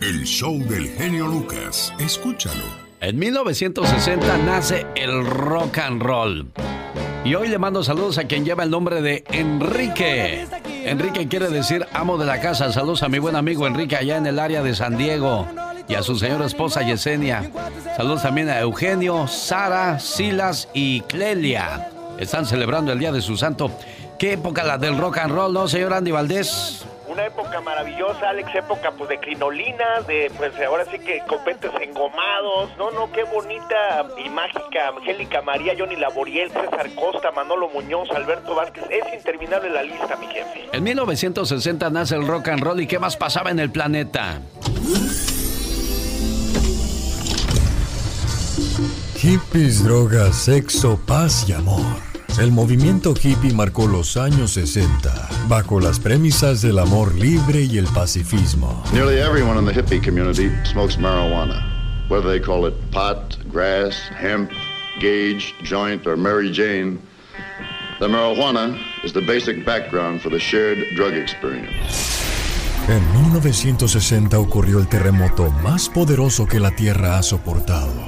El show del genio Lucas. Escúchalo. En 1960 nace el rock and roll. Y hoy le mando saludos a quien lleva el nombre de Enrique. Enrique quiere decir amo de la casa. Saludos a mi buen amigo Enrique allá en el área de San Diego. Y a su señora esposa Yesenia. Saludos también a Eugenio, Sara, Silas y Clelia. Están celebrando el día de su santo. ¿Qué época la del rock and roll, no, señor Andy Valdés? Una época maravillosa, Alex, época pues de crinolinas, de pues ahora sí que copetes engomados, no, no, qué bonita y mágica, Angélica María, Johnny Laboriel, César Costa, Manolo Muñoz, Alberto Vázquez, es interminable la lista, mi jefe. En 1960 nace el rock and roll y qué más pasaba en el planeta. Hippies, drogas, sexo, paz y amor. El movimiento hippie marcó los años 60 bajo las premisas del amor libre y el pacifismo. Nearly everyone in the hippie community smokes marijuana, whether they call it pot, grass, hemp, gauge, joint, or Mary Jane. The marijuana is the basic background for the shared drug experience. En 1960 ocurrió el terremoto más poderoso que la Tierra ha soportado.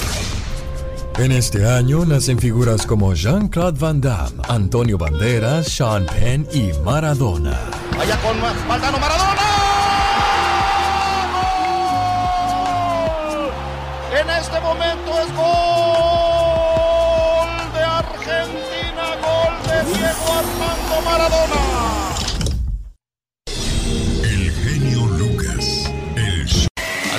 En este año nacen figuras como Jean-Claude Van Damme, Antonio Banderas, Sean Penn y Maradona. Vaya con Maradona. En este momento es gol de Argentina, gol de Diego Armando Maradona.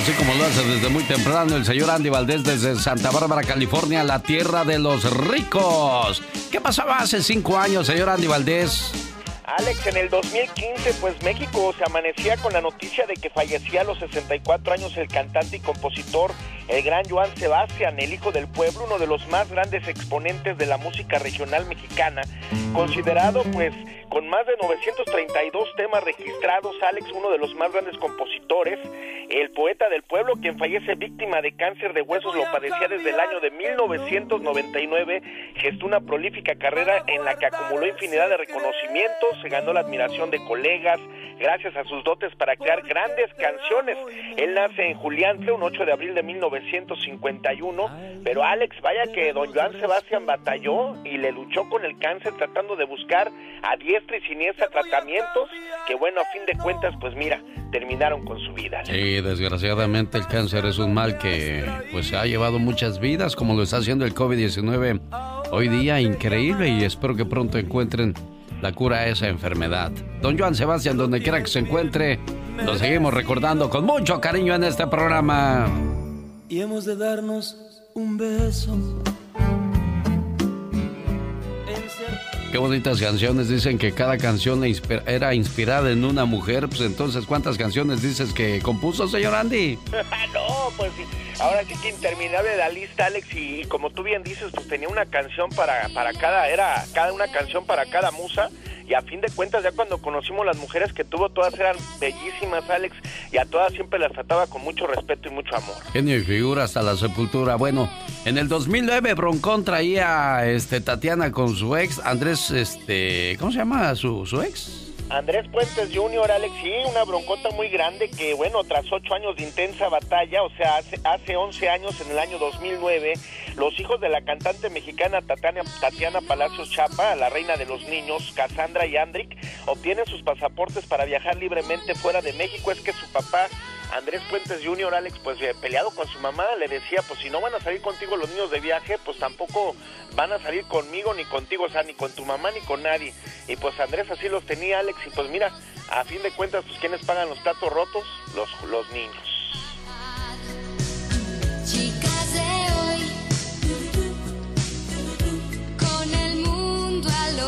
Así como lo hace desde muy temprano el señor Andy Valdés desde Santa Bárbara, California, la tierra de los ricos. ¿Qué pasaba hace cinco años, señor Andy Valdés? Alex, en el 2015, pues México se amanecía con la noticia de que fallecía a los 64 años el cantante y compositor, el gran Joan Sebastián, el hijo del pueblo, uno de los más grandes exponentes de la música regional mexicana, considerado pues con más de 932 temas registrados, Alex, uno de los más grandes compositores, el poeta del pueblo, quien fallece víctima de cáncer de huesos, lo padecía desde el año de 1999, gestó una prolífica carrera en la que acumuló infinidad de reconocimientos, se ganó la admiración de colegas, gracias a sus dotes para crear grandes canciones. Él nace en Juliantla, un 8 de abril de 1951, pero Alex, vaya que don Joan Sebastián batalló y le luchó con el cáncer tratando de buscar a diestra y siniestra tratamientos que bueno, a fin de cuentas, pues mira, terminaron con su vida. Sí, desgraciadamente el cáncer es un mal que pues ha llevado muchas vidas, como lo está haciendo el COVID-19 hoy día, increíble, y espero que pronto encuentren la cura a esa enfermedad. Don Joan Sebastián, donde quiera que se encuentre, lo seguimos recordando con mucho cariño en este programa. Y hemos de darnos un beso. Qué bonitas canciones. Dicen que cada canción era inspirada en una mujer. Pues entonces, ¿cuántas canciones dices que compuso, señor Andy? no, pues sí, ahora sí que interminable la lista, Alex, y, como tú bien dices, pues tenía una canción para, para cada, era cada una canción para cada musa, y a fin de cuentas ya cuando conocimos las mujeres que tuvo, todas eran bellísimas, Alex, y a todas siempre las trataba con mucho respeto y mucho amor. Genio y figura hasta la sepultura. Bueno, en el 2009 Broncón traía este Tatiana con su ex Andrés, este, ¿cómo se llama su, su ex? Andrés Puentes Jr., Alex, sí, una broncota muy grande que, bueno, tras ocho años de intensa batalla, o sea, hace, hace 11 años, en el año 2009, los hijos de la cantante mexicana Tatiana, Tatiana Palacios Chapa, la reina de los niños, Cassandra y Andrick, obtienen sus pasaportes para viajar libremente fuera de México. Es que su papá, Andrés Puentes Jr., Alex, pues eh, peleado con su mamá, le decía, pues si no van a salir contigo los niños de viaje, pues tampoco van a salir conmigo ni contigo, o sea, ni con tu mamá ni con nadie. Y pues Andrés así los tenía, Alex, y pues mira, a fin de cuentas, pues ¿quiénes pagan los platos rotos? Los, los niños. Chicas de hoy, con el mundo al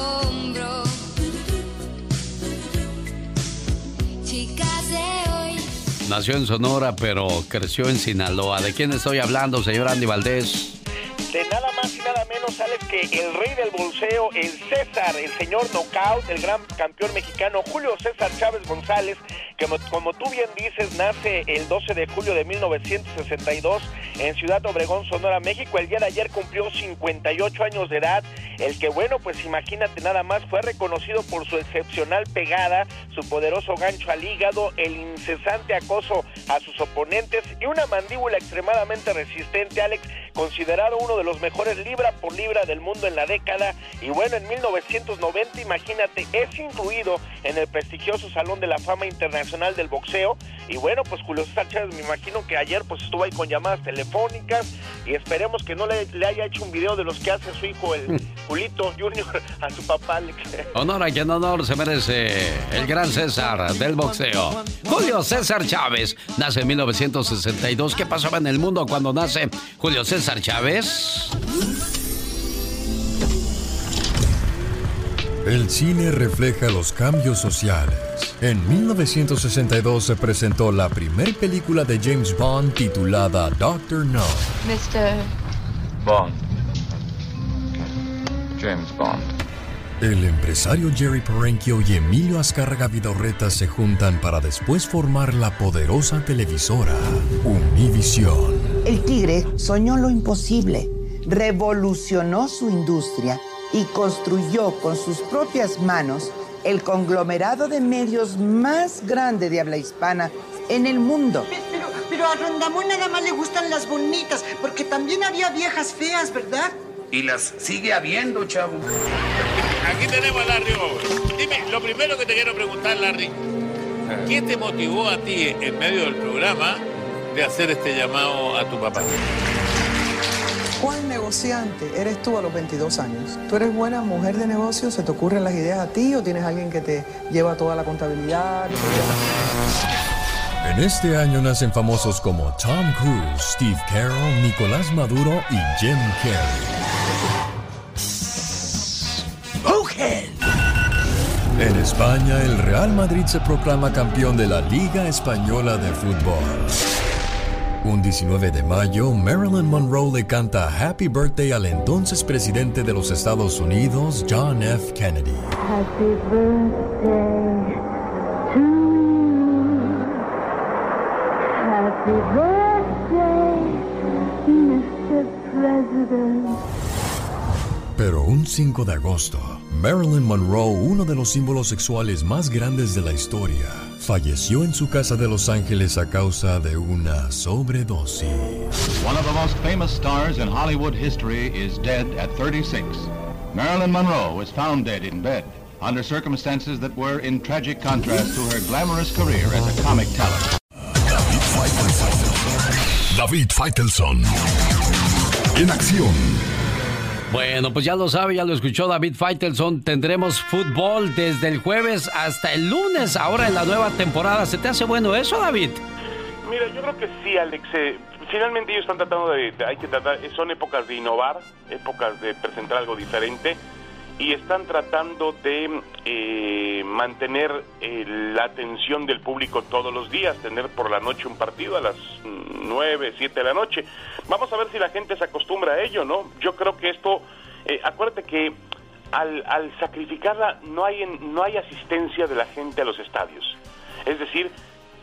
Nació en Sonora, pero creció en Sinaloa. ¿De quién estoy hablando, señor Andy Valdés? de nada más y nada menos, que el rey del bolseo, el César, el señor Knockout, el gran campeón mexicano Julio César Chávez González, que como tú bien dices, nace el 12 de julio de 1962 en Ciudad Obregón, Sonora, México. El día de ayer cumplió 58 años de edad. El que, bueno, pues imagínate nada más, fue reconocido por su excepcional pegada, su poderoso gancho al hígado, el incesante acoso a sus oponentes y una mandíbula extremadamente resistente, Alex, considerado uno de los mejores libra por libra del mundo en la década. Y bueno, en 1990, imagínate, es incluido en el prestigioso Salón de la Fama Internacional del Boxeo. Y bueno, pues Julio César Chávez, me imagino que ayer pues estuvo ahí con llamadas telefónicas y esperemos que no le, le haya hecho un video de los que hace su hijo, el Julito Junior, a su papá. Honor a quien honor se merece el gran César del boxeo. Julio César Chávez nace en 1962. ¿Qué pasaba en el mundo cuando nace Julio César Chávez? El cine refleja los cambios sociales. En 1962 se presentó la primera película de James Bond titulada Doctor No. Mr. Bond. James Bond. El empresario Jerry Perenchio y Emilio Azcárraga Vidorreta se juntan para después formar la poderosa televisora Univision. El tigre soñó lo imposible, revolucionó su industria y construyó con sus propias manos el conglomerado de medios más grande de habla hispana en el mundo. Pero, pero a Rondamón nada más le gustan las bonitas, porque también había viejas feas, ¿verdad? Y las sigue habiendo, chavo. Aquí tenemos a Larry Over. Dime, lo primero que te quiero preguntar, Larry, ¿qué te motivó a ti en medio del programa de hacer este llamado a tu papá? ¿Cuál negociante eres tú a los 22 años? ¿Tú eres buena mujer de negocio? ¿Se te ocurren las ideas a ti o tienes alguien que te lleva toda la contabilidad? En este año nacen famosos como Tom Cruise, Steve Carroll, Nicolás Maduro y Jim Carrey. En España, el Real Madrid se proclama campeón de la Liga Española de Fútbol. Un 19 de mayo, Marilyn Monroe le canta Happy Birthday al entonces presidente de los Estados Unidos, John F. Kennedy. Happy birthday to. Happy birthday, Mr. President. Pero un 5 de agosto, Marilyn Monroe, uno de los símbolos sexuales más grandes de la historia, falleció en su casa de Los Ángeles a causa de una sobredosis. One of the most famous stars in Hollywood history is dead at 36. Marilyn Monroe was found dead in bed under circumstances that were in tragic contrast to her glamorous career as a comic talent. David Faitelson. David Faitelson. En acción. Bueno, pues ya lo sabe, ya lo escuchó David Faitelson. Tendremos fútbol desde el jueves hasta el lunes, ahora en la nueva temporada. ¿Se te hace bueno eso, David? Mira, yo creo que sí, Alex. Eh, finalmente ellos están tratando de- hay que tratar, son épocas de innovar, épocas de presentar algo diferente y están tratando de eh, mantener eh, la atención del público todos los días, tener por la noche un partido a las mm, 9, 7 de la noche. Vamos a ver si la gente se acostumbra a ello, ¿no? Yo creo que esto, eh, acuérdate que al, al sacrificarla no hay, no hay asistencia de la gente a los estadios. Es decir,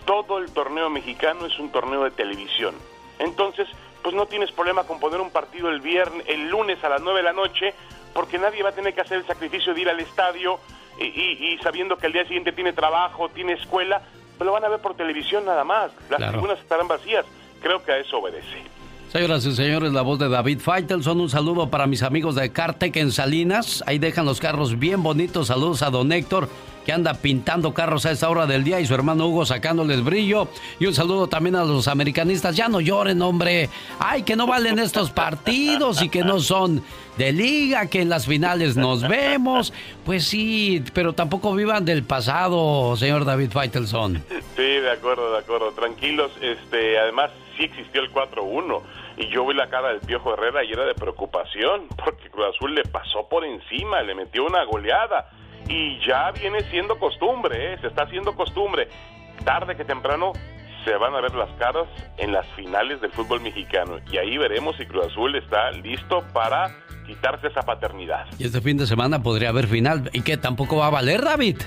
todo el torneo mexicano es un torneo de televisión. Entonces, pues no tienes problema con poner un partido el viernes, el lunes a las 9 de la noche, porque nadie va a tener que hacer el sacrificio de ir al estadio y, y- y sabiendo que al día siguiente tiene trabajo, tiene escuela, pues lo van a ver por televisión nada más. Las Claro. tribunas estarán vacías. Creo que a eso obedece. Señoras y señores, la voz de David Faitelson. Un saludo para mis amigos de Cartec en Salinas. Ahí dejan los carros bien bonitos. Saludos a don Héctor que anda pintando carros a esta hora del día y su hermano Hugo sacándoles brillo. Y un saludo también a los americanistas. Ya no lloren, hombre. Ay, que no valen estos partidos y que no son de liga, que en las finales nos vemos. Pues sí, pero tampoco vivan del pasado, señor David Faitelson. Sí, de acuerdo, de acuerdo. Tranquilos, este, además sí existió el 4-1 y yo vi la cara del Piojo Herrera y era de preocupación porque Cruz Azul le pasó por encima, le metió una goleada y ya viene siendo costumbre, ¿eh? se está haciendo costumbre. Tarde que temprano se van a ver las caras en las finales del fútbol mexicano y ahí veremos si Cruz Azul está listo para quitarse esa paternidad. Y este fin de semana podría haber final y que tampoco va a valer, David.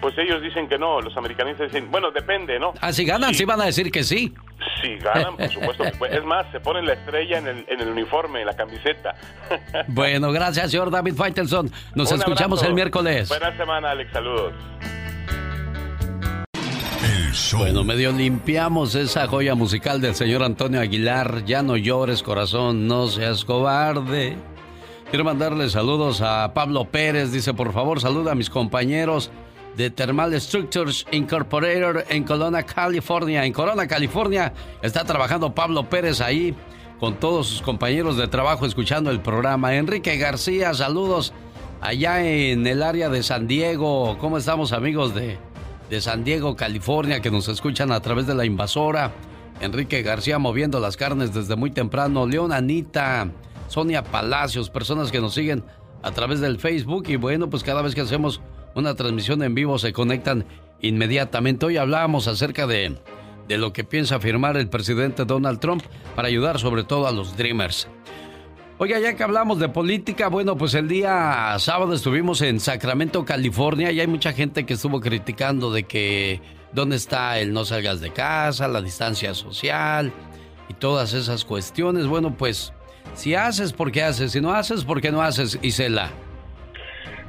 Pues ellos dicen que no, los americanistas dicen, bueno, depende, ¿no? Ah, si ganan, sí, van a decir que sí. Si ganan, por supuesto. es más, se ponen la estrella en el, en el uniforme, en la camiseta. bueno, gracias, señor David Faitelson. Nos escuchamos el miércoles. Buena semana, Alex. Saludos. Bueno, medio limpiamos esa joya musical del señor Antonio Aguilar. Ya no llores, corazón, no seas cobarde. Quiero mandarle saludos a Pablo Pérez. Dice, por favor, saluda a mis compañeros de Thermal Structures Incorporated en Corona, California. En Corona, California está trabajando Pablo Pérez ahí con todos sus compañeros de trabajo escuchando el programa. Enrique García, saludos allá en el área de San Diego. ¿Cómo estamos amigos de, de San Diego, California, que nos escuchan a través de la invasora? Enrique García moviendo las carnes desde muy temprano. León Anita, Sonia Palacios, personas que nos siguen a través del Facebook. Y bueno, pues cada vez que hacemos una transmisión en vivo se conectan inmediatamente. Hoy hablábamos acerca de, de lo que piensa afirmar el presidente Donald Trump para ayudar sobre todo a los Dreamers. Oiga, ya que hablamos de política, bueno, pues el día sábado estuvimos en Sacramento, California, y hay mucha gente que estuvo criticando de que dónde está el no salgas de casa, la distancia social y todas esas cuestiones. Bueno, pues si haces, ¿por qué haces? Si no haces, ¿por qué no haces, Isela?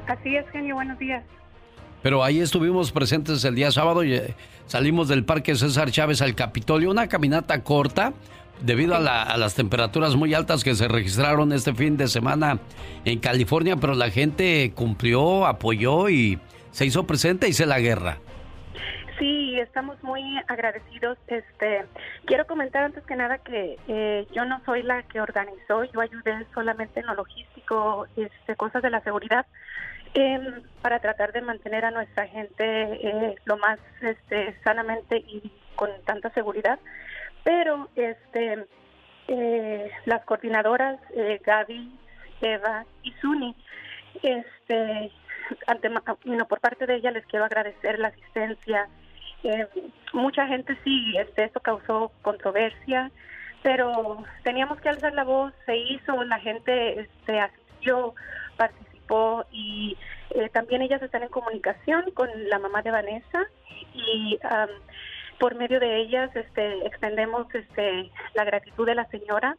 Así es, genio, buenos días. Pero ahí estuvimos presentes el día sábado y eh, salimos del Parque César Chávez al Capitolio, una caminata corta debido a, las temperaturas muy altas que se registraron este fin de semana en California, pero la gente cumplió, apoyó y se hizo presente y hizo la guerra. Sí, estamos muy agradecidos. Este, quiero comentar antes que nada que eh, yo no soy la que organizó, yo ayudé solamente en lo logístico, este, cosas de la seguridad, Em, para tratar de mantener a nuestra gente eh, lo más este, sanamente y con tanta seguridad. Pero este, eh, las coordinadoras eh, Gaby, Eva y Suni, este, ante, por parte de ella les quiero agradecer la asistencia. Em, mucha gente sí, este, esto causó controversia, pero teníamos que alzar la voz, se hizo, la gente este, asistió, participó y eh, también ellas están en comunicación con la mamá de Vanessa y por medio de ellas este, extendemos este, la gratitud de la señora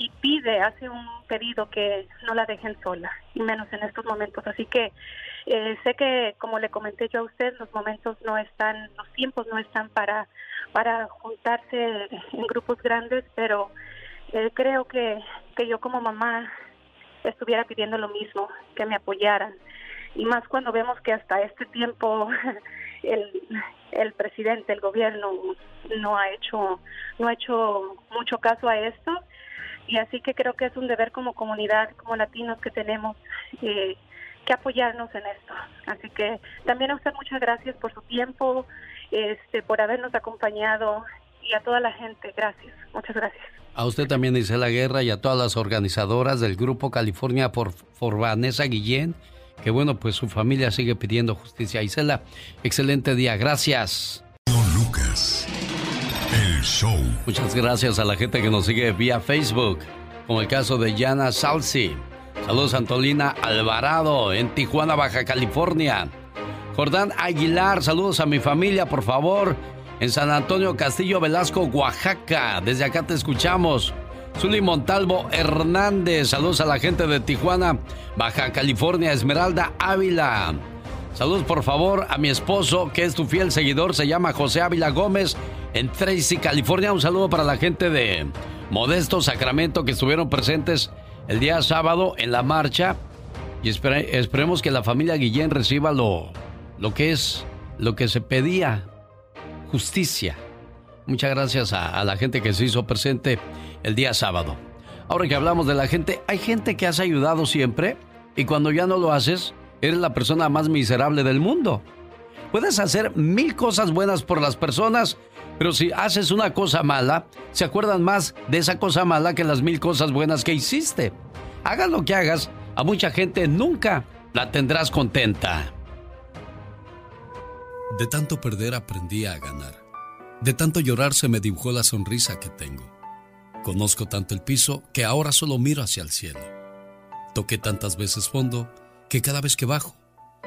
y pide, hace un pedido que no la dejen sola, y menos en estos momentos. Así que eh, sé que, como le comenté yo a usted, los momentos no están, los tiempos no están para, para juntarse en grupos grandes, pero eh, creo que, que yo como mamá estuviera pidiendo lo mismo, que me apoyaran. Y más cuando vemos que hasta este tiempo el, el presidente, el gobierno no ha hecho no ha hecho mucho caso a esto y así que creo que es un deber como comunidad, como latinos que tenemos eh, que apoyarnos en esto. Así que también a usted muchas gracias por su tiempo, este, por habernos acompañado y a toda la gente, gracias, muchas gracias. A usted también, dice la guerra, y a todas las organizadoras del Grupo California por, por Vanessa Guillén, que bueno, pues su familia sigue pidiendo justicia. Isela, excelente día, gracias. Muchas gracias a la gente que nos sigue vía Facebook, como el caso de Yana Salsi. Saludos Antolina Alvarado en Tijuana, Baja California. Jordán Aguilar, saludos a mi familia, por favor en San Antonio Castillo Velasco, Oaxaca. Desde acá te escuchamos. Zuli Montalvo Hernández, saludos a la gente de Tijuana, Baja California, Esmeralda Ávila. Saludos por favor a mi esposo, que es tu fiel seguidor, se llama José Ávila Gómez, en Tracy, California. Un saludo para la gente de Modesto Sacramento que estuvieron presentes el día sábado en la marcha. Y esperemos que la familia Guillén reciba lo, lo que es, lo que se pedía, justicia. Muchas gracias a, la gente que se hizo presente el día sábado. Ahora que hablamos de la gente, hay gente que has ayudado siempre y cuando ya no lo haces, eres la persona más miserable del mundo. Puedes hacer mil cosas buenas por las personas, pero si haces una cosa mala, se acuerdan más de esa cosa mala que las mil cosas buenas que hiciste. Hagas lo que hagas, a mucha gente nunca la tendrás contenta. De tanto perder aprendí a ganar. De tanto llorar se me dibujó la sonrisa que tengo. Conozco tanto el piso que ahora solo miro hacia el cielo. Toqué tantas veces fondo que cada vez que bajo,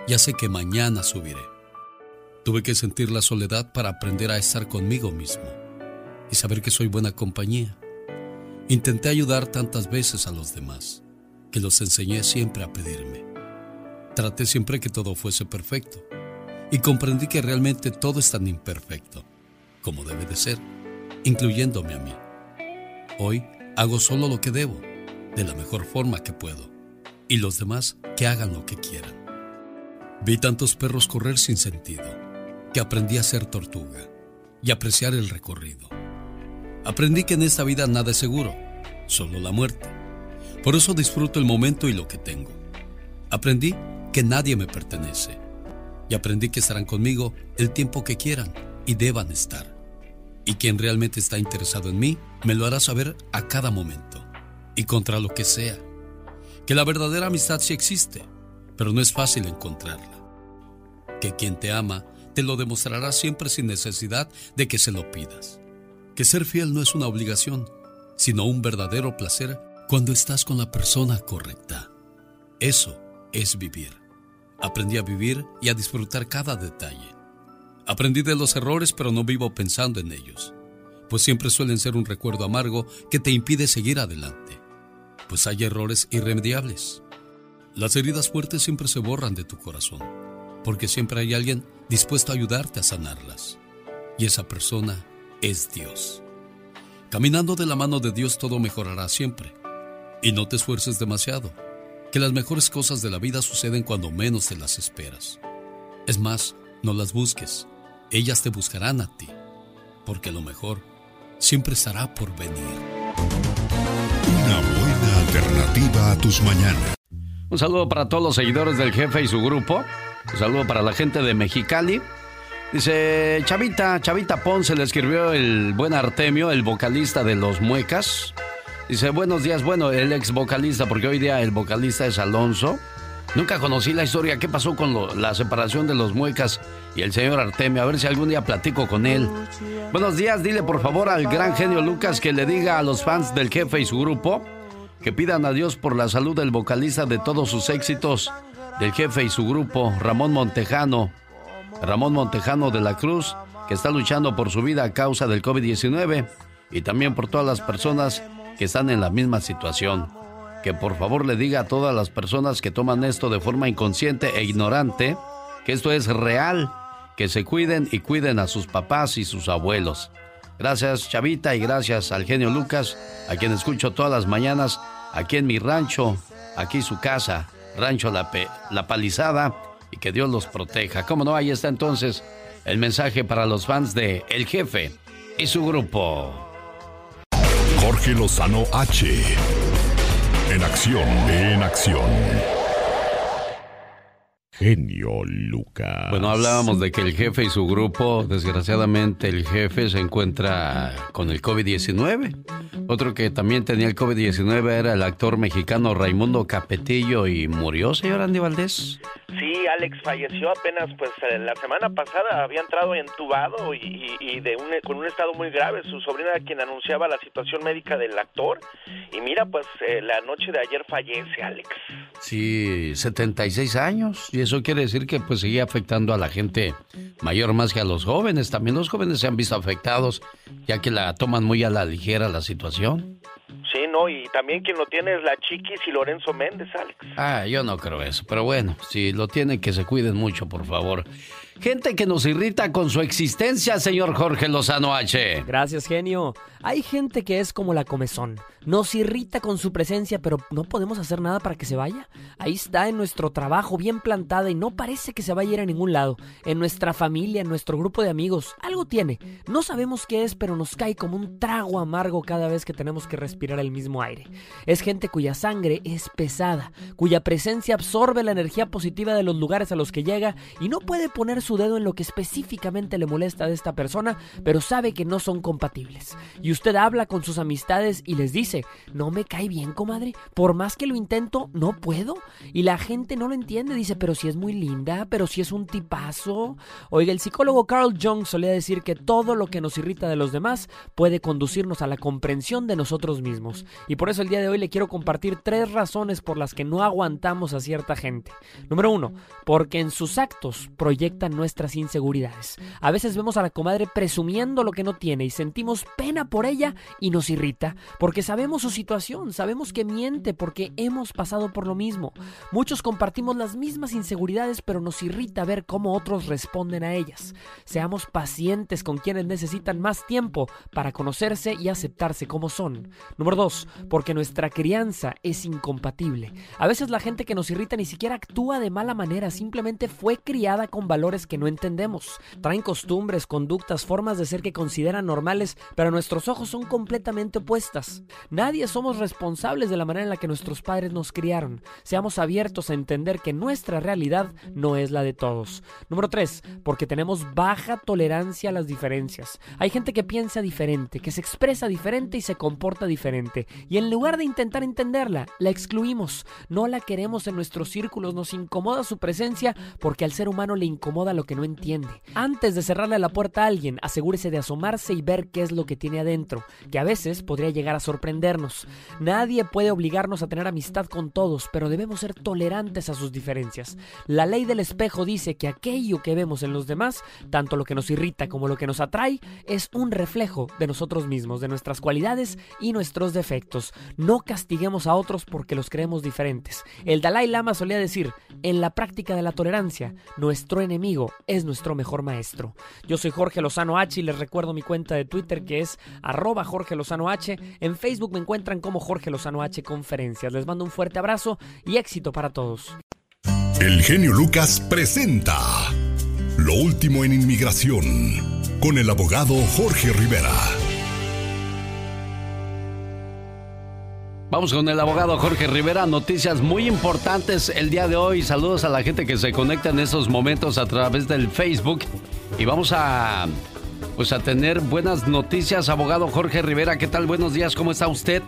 ya sé que mañana subiré. Tuve que sentir la soledad para aprender a estar conmigo mismo y saber que soy buena compañía. Intenté ayudar tantas veces a los demás que los enseñé siempre a pedirme. Traté siempre que todo fuese perfecto y comprendí que realmente todo es tan imperfecto como debe de ser, incluyéndome a mí. Hoy hago solo lo que debo, de la mejor forma que puedo, y los demás que hagan lo que quieran. Vi tantos perros correr sin sentido, que aprendí a ser tortuga y apreciar el recorrido. Aprendí que en esta vida nada es seguro, solo la muerte. Por eso disfruto el momento y lo que tengo. Aprendí que nadie me pertenece. Y aprendí que estarán conmigo el tiempo que quieran y deban estar. Y quien realmente está interesado en mí, me lo hará saber a cada momento. Y contra lo que sea. Que la verdadera amistad sí existe, pero no es fácil encontrarla. Que quien te ama te lo demostrará siempre sin necesidad de que se lo pidas. Que ser fiel no es una obligación, sino un verdadero placer cuando estás con la persona correcta. Eso es vivir. Aprendí a vivir y a disfrutar cada detalle. Aprendí de los errores, pero no vivo pensando en ellos, pues siempre suelen ser un recuerdo amargo que te impide seguir adelante, pues hay errores irremediables. Las heridas fuertes siempre se borran de tu corazón, porque siempre hay alguien dispuesto a ayudarte a sanarlas, y esa persona es Dios. Caminando de la mano de Dios todo mejorará siempre, y no te esfuerces demasiado, que las mejores cosas de la vida suceden cuando menos te las esperas. Es más, no las busques, ellas te buscarán a ti, porque lo mejor siempre estará por venir. Una alternativa a tus mañanas. Un saludo para todos los seguidores del jefe y su grupo. Un saludo para la gente de Mexicali. Dice Chavita, Chavita Ponce le escribió el buen Artemio, el vocalista de Los Muecas. Dice, buenos días, bueno, el ex vocalista, porque hoy día el vocalista es Alonso. Nunca conocí la historia, qué pasó con la separación de los muecas y el señor Artemio, a ver si algún día platico con él. Buenos días, dile por favor al gran genio Lucas que le diga a los fans del jefe y su grupo que pidan a Dios por la salud del vocalista de todos sus éxitos, del jefe y su grupo, Ramón Montejano. Ramón Montejano de la Cruz, que está luchando por su vida a causa del COVID-19 y también por todas las personas que están en la misma situación que por favor le diga a todas las personas que toman esto de forma inconsciente e ignorante que esto es real, que se cuiden y cuiden a sus papás y sus abuelos. Gracias Chavita y gracias al genio Lucas, a quien escucho todas las mañanas aquí en mi rancho, aquí su casa, Rancho La, la Palizada, y que Dios los proteja. ¿Cómo no? Ahí está entonces el mensaje para los fans de El Jefe y su grupo. Jorge Lozano H en acción, en acción. Genio Lucas. Bueno, hablábamos de que el jefe y su grupo, desgraciadamente el jefe se encuentra con el COVID-19. Otro que también tenía el COVID-19 era el actor mexicano Raimundo Capetillo y murió, señor Andy Valdés. Sí, Alex falleció apenas, pues eh, la semana pasada había entrado entubado y, y de un, con un estado muy grave. Su sobrina quien anunciaba la situación médica del actor. Y mira, pues eh, la noche de ayer fallece, Alex. Sí, 76 años. Y eso quiere decir que pues sigue afectando a la gente mayor más que a los jóvenes. También los jóvenes se han visto afectados, ya que la toman muy a la ligera la situación. Sí, no, y también quien lo tiene es la Chiquis y Lorenzo Méndez, Alex. Ah, yo no creo eso, pero bueno, si lo tienen, que se cuiden mucho, por favor. gente que nos irrita con su existencia, señor Jorge Lozano H. Gracias, genio. Hay gente que es como la comezón. Nos irrita con su presencia, pero no podemos hacer nada para que se vaya. Ahí está en nuestro trabajo, bien plantada y no parece que se vaya a ir a ningún lado. En nuestra familia, en nuestro grupo de amigos, algo tiene. No sabemos qué es, pero nos cae como un trago amargo cada vez que tenemos que respirar el mismo aire. Es gente cuya sangre es pesada, cuya presencia absorbe la energía positiva de los lugares a los que llega y no puede poner su dedo en lo que específicamente le molesta de esta persona, pero sabe que no son compatibles. Y usted habla con sus amistades y les dice, no me cae bien, comadre, por más que lo intento, no puedo. Y la gente no lo entiende, dice, pero si es muy linda, pero si es un tipazo. Oiga, el psicólogo Carl Jung solía decir que todo lo que nos irrita de los demás puede conducirnos a la comprensión de nosotros mismos. Y por eso el día de hoy le quiero compartir tres razones por las que no aguantamos a cierta gente. Número uno, porque en sus actos proyectan nuestras inseguridades. A veces vemos a la comadre presumiendo lo que no tiene y sentimos pena por ella y nos irrita, porque sabemos su situación, sabemos que miente porque hemos pasado por lo mismo. Muchos compartimos las mismas inseguridades, pero nos irrita ver cómo otros responden a ellas. Seamos pacientes con quienes necesitan más tiempo para conocerse y aceptarse como son. Número dos, porque nuestra crianza es incompatible. A veces la gente que nos irrita ni siquiera actúa de mala manera, simplemente fue criada con valores que no entendemos. Traen costumbres, conductas, formas de ser que consideran normales, pero nuestros ojos son completamente opuestas. Nadie somos responsables de la manera en la que nuestros padres nos criaron. Seamos abiertos a entender que nuestra realidad no es la de todos. Número 3. Porque tenemos baja tolerancia a las diferencias. Hay gente que piensa diferente, que se expresa diferente y se comporta diferente. Y en lugar de intentar entenderla, la excluimos. No la queremos en nuestros círculos, nos incomoda su presencia porque al ser humano le incomoda lo que no entiende. Antes de cerrarle la puerta a alguien, asegúrese de asomarse y ver qué es lo que tiene adentro, que a veces podría llegar a sorprendernos. Nadie puede obligarnos a tener amistad con todos, pero debemos ser tolerantes a sus diferencias. La ley del espejo dice que aquello que vemos en los demás, tanto lo que nos irrita como lo que nos atrae, es un reflejo de nosotros mismos, de nuestras cualidades y nuestros defectos. No castiguemos a otros porque los creemos diferentes. El Dalai Lama solía decir, en la práctica de la tolerancia, nuestro enemigo es nuestro mejor maestro. Yo soy Jorge Lozano H y les recuerdo mi cuenta de Twitter que es arroba Jorge Lozano H. En Facebook me encuentran como Jorge Lozano H Conferencias. Les mando un fuerte abrazo y éxito para todos. El genio Lucas presenta Lo último en inmigración con el abogado Jorge Rivera. Vamos con el abogado Jorge Rivera. Noticias muy importantes el día de hoy. Saludos a la gente que se conecta en estos momentos a través del Facebook. Y vamos a, pues a tener buenas noticias. Abogado Jorge Rivera, ¿qué tal? Buenos días, ¿cómo está usted?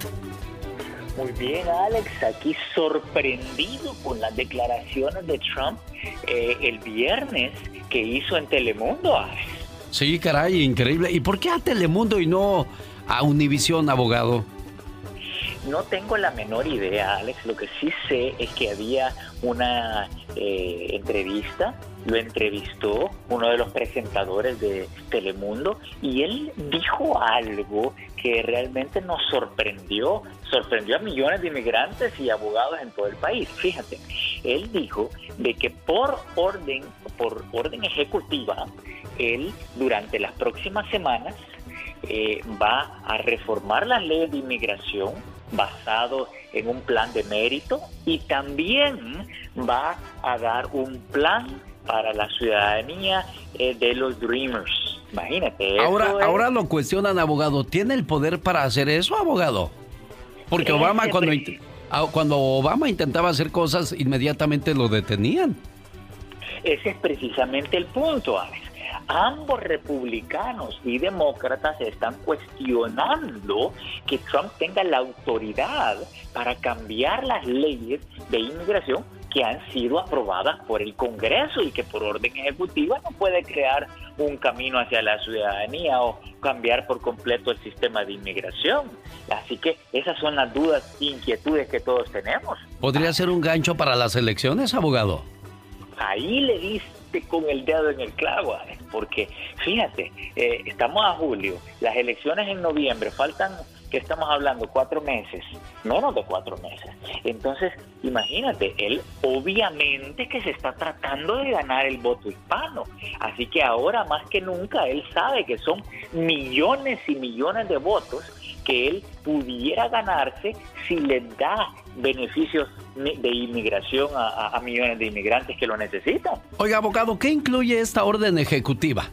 Muy bien, Alex, aquí sorprendido con las declaraciones de Trump eh, el viernes que hizo en Telemundo, Alex. Sí, caray, increíble. ¿Y por qué a Telemundo y no a Univisión, abogado? No tengo la menor idea, Alex. Lo que sí sé es que había una eh, entrevista, lo entrevistó uno de los presentadores de Telemundo y él dijo algo que realmente nos sorprendió, sorprendió a millones de inmigrantes y abogados en todo el país. Fíjate, él dijo de que por orden, por orden ejecutiva, él durante las próximas semanas eh, va a reformar las leyes de inmigración basado en un plan de mérito y también va a dar un plan para la ciudadanía eh, de los Dreamers. Imagínate. Ahora, es- ahora lo cuestionan, abogado. ¿Tiene el poder para hacer eso, abogado? Porque Obama cuando, ah, cuando Obama intentaba hacer cosas, inmediatamente lo detenían. Ese es precisamente el punto, Alex. Ambos republicanos y demócratas están cuestionando que Trump tenga la autoridad para cambiar las leyes de inmigración que han sido aprobadas por el Congreso y que por orden ejecutiva no puede crear un camino hacia la ciudadanía o cambiar por completo el sistema de inmigración. Así que esas son las dudas e inquietudes que todos tenemos. ¿Podría ser un gancho para las elecciones, abogado? ahí le diste con el dedo en el clavo, Alex, porque fíjate, eh, estamos a julio, las elecciones en noviembre, faltan que estamos hablando cuatro meses, menos de cuatro meses. Entonces, imagínate, él obviamente que se está tratando de ganar el voto hispano. Así que ahora más que nunca él sabe que son millones y millones de votos que él pudiera ganarse si le da beneficios de inmigración a, a millones de inmigrantes que lo necesitan. Oiga, abogado, ¿qué incluye esta orden ejecutiva?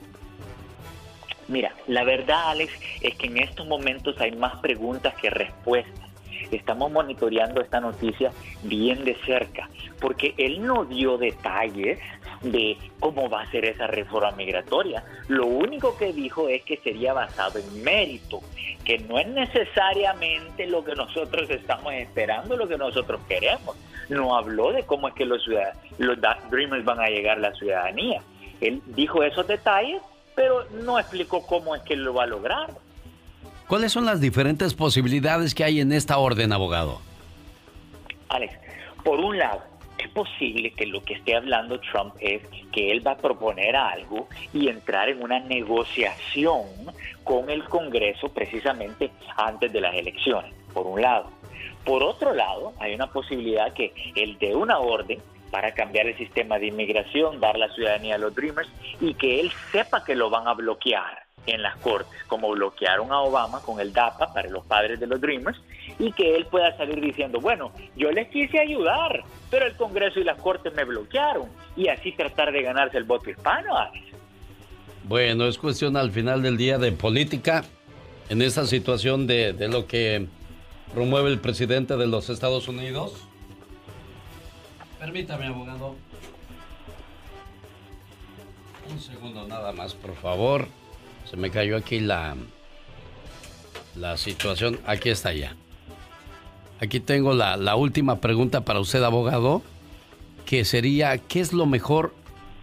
Mira, la verdad, Alex, es que en estos momentos hay más preguntas que respuestas. Estamos monitoreando esta noticia bien de cerca, porque él no dio detalles de cómo va a ser esa reforma migratoria. Lo único que dijo es que sería basado en mérito, que no es necesariamente lo que nosotros estamos esperando, lo que nosotros queremos. No habló de cómo es que los, los Dreamers van a llegar a la ciudadanía. Él dijo esos detalles pero no explicó cómo es que lo va a lograr. ¿Cuáles son las diferentes posibilidades que hay en esta orden, abogado? Alex, por un lado, es posible que lo que esté hablando Trump es que él va a proponer algo y entrar en una negociación con el Congreso precisamente antes de las elecciones, por un lado. Por otro lado, hay una posibilidad que él dé una orden para cambiar el sistema de inmigración, dar la ciudadanía a los Dreamers y que él sepa que lo van a bloquear en las cortes, como bloquearon a Obama con el DAPA para los padres de los Dreamers, y que él pueda salir diciendo, bueno, yo les quise ayudar, pero el Congreso y las cortes me bloquearon, y así tratar de ganarse el voto hispano. Bueno, es cuestión al final del día de política en esta situación de lo que promueve el presidente de los Estados Unidos Permítame, abogado. Un segundo nada más, por favor. Se me cayó aquí la, la situación. Aquí está ya. Aquí tengo la, la última pregunta para usted, abogado, que sería, ¿qué es lo mejor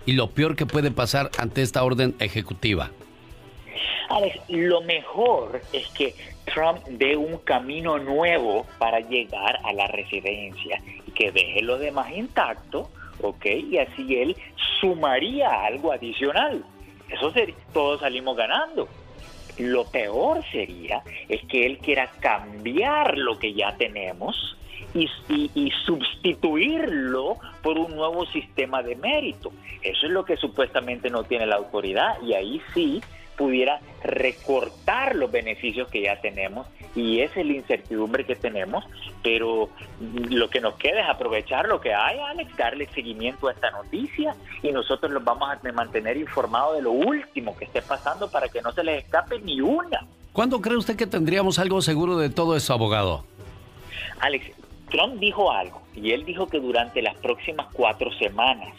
y lo peor que puede pasar ante esta orden ejecutiva? Alex, lo mejor es que Trump dé un camino nuevo para llegar a la residencia y que deje lo demás intacto, ¿ok? Y así él sumaría algo adicional. Eso todos salimos ganando. Lo peor sería es que él quiera cambiar lo que ya tenemos y, y, sustituirlo por un nuevo sistema de mérito. Eso es lo que supuestamente no tiene la autoridad y ahí sí pudiera recortar los beneficios que ya tenemos y esa es la incertidumbre que tenemos, pero lo que nos queda es aprovechar lo que hay, Alex, darle seguimiento a esta noticia y nosotros los vamos a mantener informados de lo último que esté pasando para que no se les escape ni una. ¿Cuándo cree usted que tendríamos algo seguro de todo eso, abogado? Alex, Trump dijo algo y él dijo que durante las próximas cuatro semanas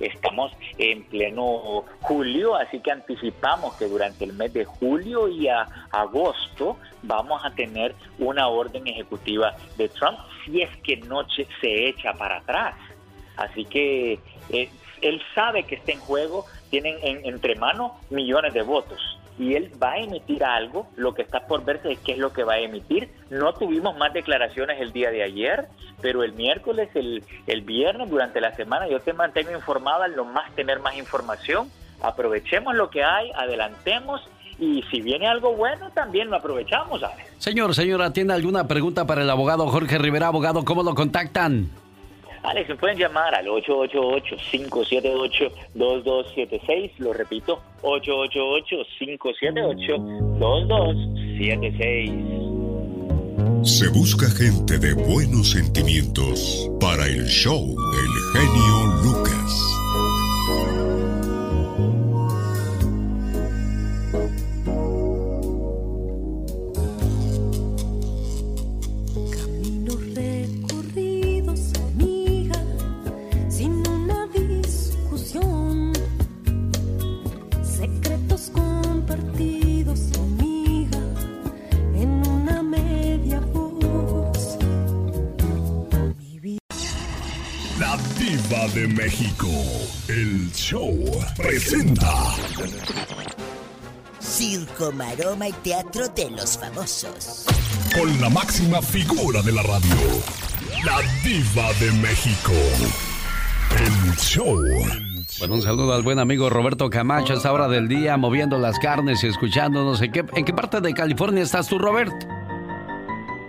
Estamos en pleno julio, así que anticipamos que durante el mes de julio y a agosto vamos a tener una orden ejecutiva de Trump si es que noche se echa para atrás. Así que eh, él sabe que está en juego, tienen en, entre manos millones de votos y él va a emitir algo, lo que está por verse es qué es lo que va a emitir. No tuvimos más declaraciones el día de ayer, pero el miércoles, el, el viernes, durante la semana, yo te mantengo informada, lo más tener más información. Aprovechemos lo que hay, adelantemos y si viene algo bueno, también lo aprovechamos. ¿sabes? Señor, señora, ¿tiene alguna pregunta para el abogado Jorge Rivera? Abogado, ¿cómo lo contactan? Alex, me pueden llamar al 888-578-2276. Lo repito, 888-578-2276. Se busca gente de buenos sentimientos para el show del genio Lucas. Show presenta. Circo, maroma y teatro de los famosos. Con la máxima figura de la radio. La diva de México. El show. Bueno, un saludo al buen amigo Roberto Camacho a esta hora del día, moviendo las carnes y escuchándonos. ¿En qué, en qué parte de California estás tú, Robert?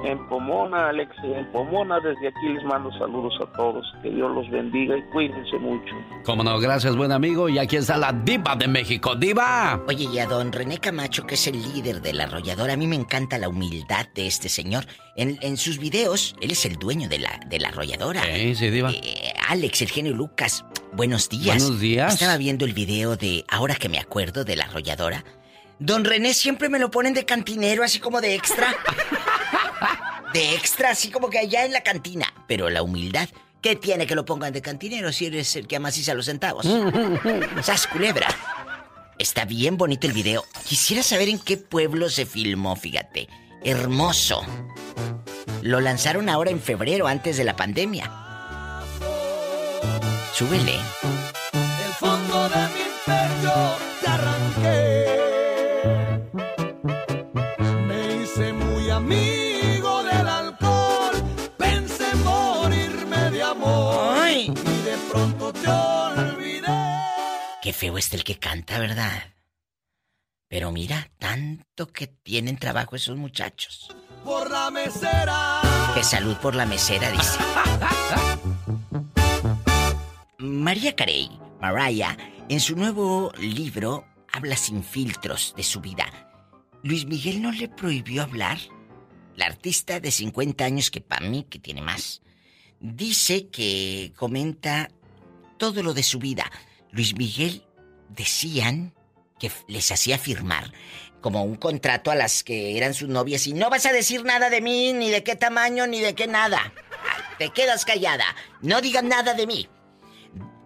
En Pomona, Alex, en Pomona. Desde aquí les mando saludos a todos. Que Dios los bendiga y cuídense mucho. Cómo no, gracias, buen amigo. Y aquí está la diva de México. ¡Diva! Oye, y a don René Camacho, que es el líder de la arrolladora, a mí me encanta la humildad de este señor. En, en sus videos, él es el dueño de la, de la arrolladora. Sí, sí, diva. Eh, Alex, el genio Lucas, buenos días. Buenos días. Estaba viendo el video de, ahora que me acuerdo, de la arrolladora. Don René siempre me lo ponen de cantinero, así como de extra. De extra, así como que allá en la cantina. Pero la humildad, ¿qué tiene que lo pongan de cantinero si eres el que amasiza los centavos? ¡Sas culebra! Está bien bonito el video. Quisiera saber en qué pueblo se filmó, fíjate. Hermoso. Lo lanzaron ahora en febrero, antes de la pandemia. Súbele. Del fondo de mi pecho Qué feo es el que canta, ¿verdad? Pero mira, tanto que tienen trabajo esos muchachos. Por la mesera. Que salud por la mesera, dice. María Carey, Mariah, en su nuevo libro habla sin filtros de su vida. ¿Luis Miguel no le prohibió hablar? La artista de 50 años, que para mí que tiene más, dice que comenta todo lo de su vida. Luis Miguel decían que les hacía firmar como un contrato a las que eran sus novias y no vas a decir nada de mí, ni de qué tamaño, ni de qué nada. Te quedas callada. No digas nada de mí.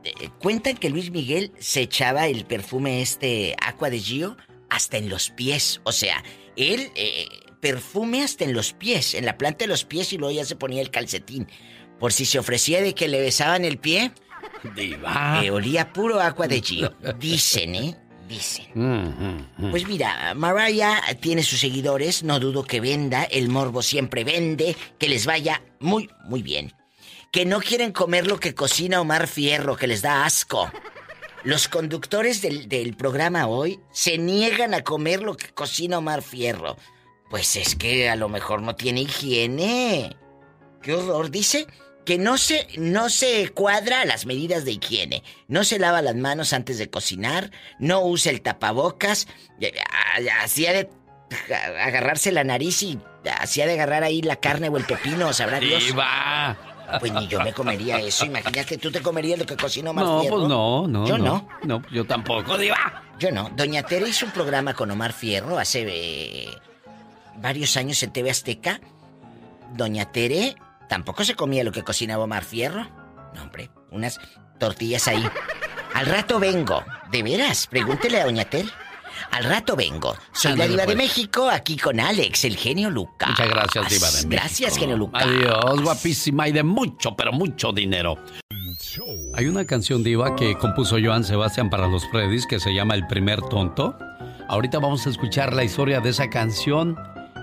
Eh, Cuentan que Luis Miguel se echaba el perfume este Aqua de Gio hasta en los pies. O sea, él eh, perfume hasta en los pies, en la planta de los pies y luego ya se ponía el calcetín. Por si se ofrecía de que le besaban el pie. Diva. Eh, olía puro Aqua de Gio. Dicen, ¿eh? Dicen. Mm, Pues mira, Mariah tiene sus seguidores, no dudo que venda, el morbo siempre vende, que les vaya muy, muy bien. Que no quieren comer lo que cocina Omar Fierro, que les da asco. Los conductores del, del programa hoy se niegan a comer lo que cocina Omar Fierro. Pues es que a lo mejor no tiene higiene. Qué horror, dice que no se, no se cuadra a las medidas de higiene. No se lava las manos antes de cocinar, no usa el tapabocas, eh, hacía de agarrarse la nariz y hacía de agarrar ahí la carne o el pepino, sabrá Dios. Diva. Pues ni yo me comería eso. Imagínate, tú te comerías lo que cocina Omar No, Fierro. pues no, no. Yo no. No, yo tampoco, Diva. Yo no. Doña Tere hizo un programa con Omar Fierro hace eh, varios años en TV Azteca. Doña Tere tampoco se comía lo que cocinaba Omar Fierro. No, hombre, unas tortillas ahí. Al rato vengo. ¿De veras? Pregúntele a Doña Tere. Al rato vengo. Soy la Ándale, diva de pues. México, aquí con Alex, el genio Lucas. Muchas gracias, Diva de México. Gracias, genio Lucas. Adiós, guapísima y de mucho, pero mucho dinero. Hay una canción diva que compuso Joan Sebastián para los Freddy's que se llama El primer tonto. Ahorita vamos a escuchar la historia de esa canción,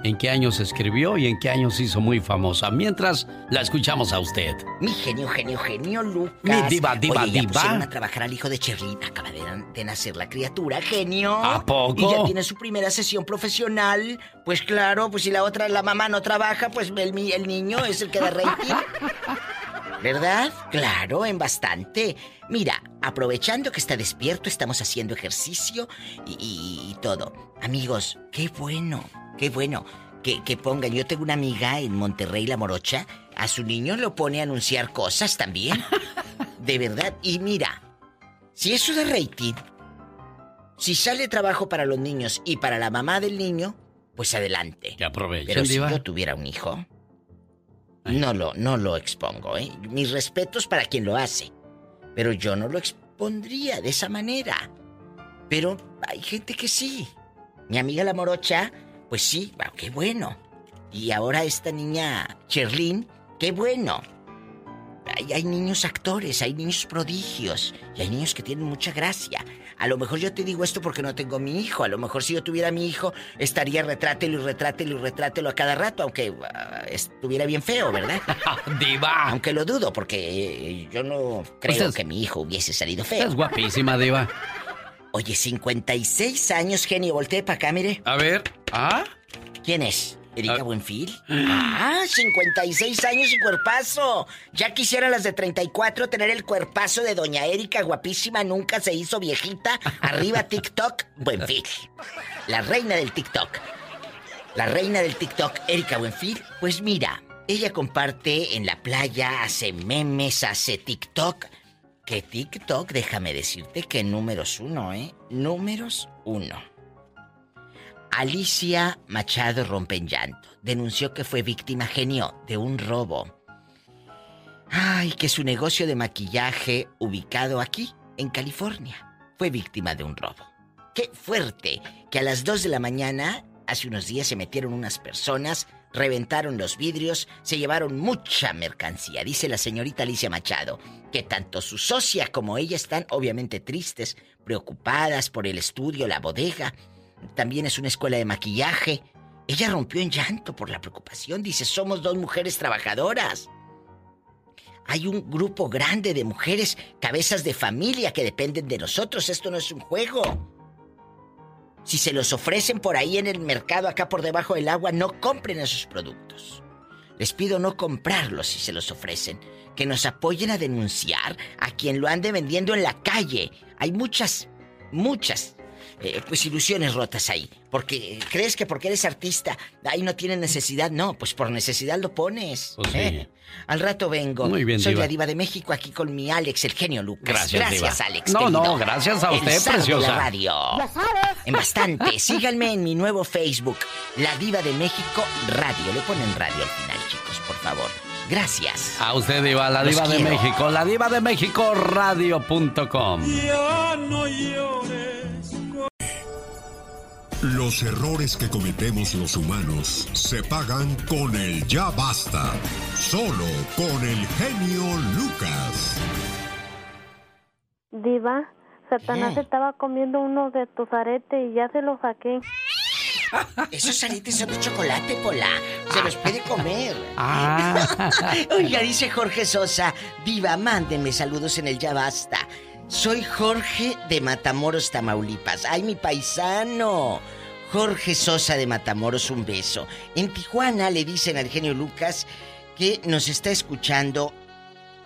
en qué año se escribió y en qué año se hizo muy famosa. Mientras la escuchamos a usted. Mi genio, genio, genio Lucas. Mi diva, diva, Oye, ya diva. pusieron a trabajar al hijo de Cherlin. Acaba de, de nacer la criatura, genio. ¿A poco? Y ya tiene su primera sesión profesional. Pues claro, pues si la otra, la mamá no trabaja, pues el, niño es el que da rating. ¿Verdad? Claro, en bastante. Mira, aprovechando que está despierto, estamos haciendo ejercicio y, y- y todo. Amigos, qué bueno, qué bueno que, que pongan. Yo tengo una amiga en Monterrey, La Morocha. A su niño lo pone a anunciar cosas también. De verdad. Y mira, si eso da rating, si sale trabajo para los niños y para la mamá del niño, pues adelante. Que aprovechen, Pero si yo tuviera un hijo, no lo, no lo expongo, ¿eh? Mis respetos para quien lo hace. Pero yo no lo expondría de esa manera. Pero hay gente que sí. Mi amiga la morocha, pues sí, wow, qué bueno. Y ahora esta niña Cherlin, qué bueno. Hay, hay niños actores, hay niños prodigios y hay niños que tienen mucha gracia. A lo mejor yo te digo esto porque no tengo mi hijo. A lo mejor si yo tuviera mi hijo, estaría retrátelo y retrátelo y retrátelo a cada rato, aunque ah, estuviera bien feo, ¿verdad? Diva. Aunque lo dudo, porque eh, yo no creo es- que mi hijo hubiese salido feo. Es guapísima, Diva. Oye, 56 años, genio. Voltee para acá, mire. A ver. ¿Ah? ¿Quién es? Erika Buenfil. Ah, 56 años y cuerpazo. Ya quisiera las de 34 tener el cuerpazo de doña Erika, guapísima, nunca se hizo viejita. Arriba TikTok, Buenfil. La reina del TikTok. La reina del TikTok, Erika Buenfil. Pues mira, ella comparte en la playa, hace memes, hace TikTok. Que TikTok, déjame decirte que números uno, ¿eh? Números uno. Alicia Machado rompe llanto. Denunció que fue víctima genio de un robo. Ay, que su negocio de maquillaje, ubicado aquí, en California, fue víctima de un robo. Qué fuerte que a las 2 de la mañana, hace unos días, se metieron unas personas, reventaron los vidrios, se llevaron mucha mercancía. Dice la señorita Alicia Machado que tanto su socia como ella están obviamente tristes, preocupadas por el estudio, la bodega. También es una escuela de maquillaje. Ella rompió en llanto por la preocupación. Dice, somos dos mujeres trabajadoras. Hay un grupo grande de mujeres, cabezas de familia que dependen de nosotros. Esto no es un juego. Si se los ofrecen por ahí en el mercado, acá por debajo del agua, no compren esos productos. Les pido no comprarlos si se los ofrecen. Que nos apoyen a denunciar a quien lo ande vendiendo en la calle. Hay muchas, muchas eh, pues ilusiones rotas ahí. Porque crees que porque eres artista, ahí no tiene necesidad. No, pues por necesidad lo pones. Pues sí. ¿eh? Al rato vengo. Muy bien, Soy diva. la diva de México aquí con mi Alex, el genio Lucas. Gracias, diva. Alex. No, no, gracias a El usted, de preciosa. la radio. En bastante. Síganme en mi nuevo Facebook, La Diva de México Radio. Le ponen radio al final, chicos, por favor. Gracias. A usted, Diva, la Los Diva de. México, la Diva de México Radio.com. Ya no llores. Los errores que cometemos los humanos se pagan con el ya basta. Solo con el genio Lucas. Diva, Satanás ¿Qué? estaba comiendo uno de tus aretes y ya se lo saqué. Esos aretes son de chocolate, Pola. Se los puede comer. Ah. Oiga, dice Jorge Sosa. Viva, mándenme saludos en el Ya Basta. Soy Jorge de Matamoros, Tamaulipas. ¡Ay, mi paisano! Jorge Sosa de Matamoros, un beso. En Tijuana le dicen al genio Lucas que nos está escuchando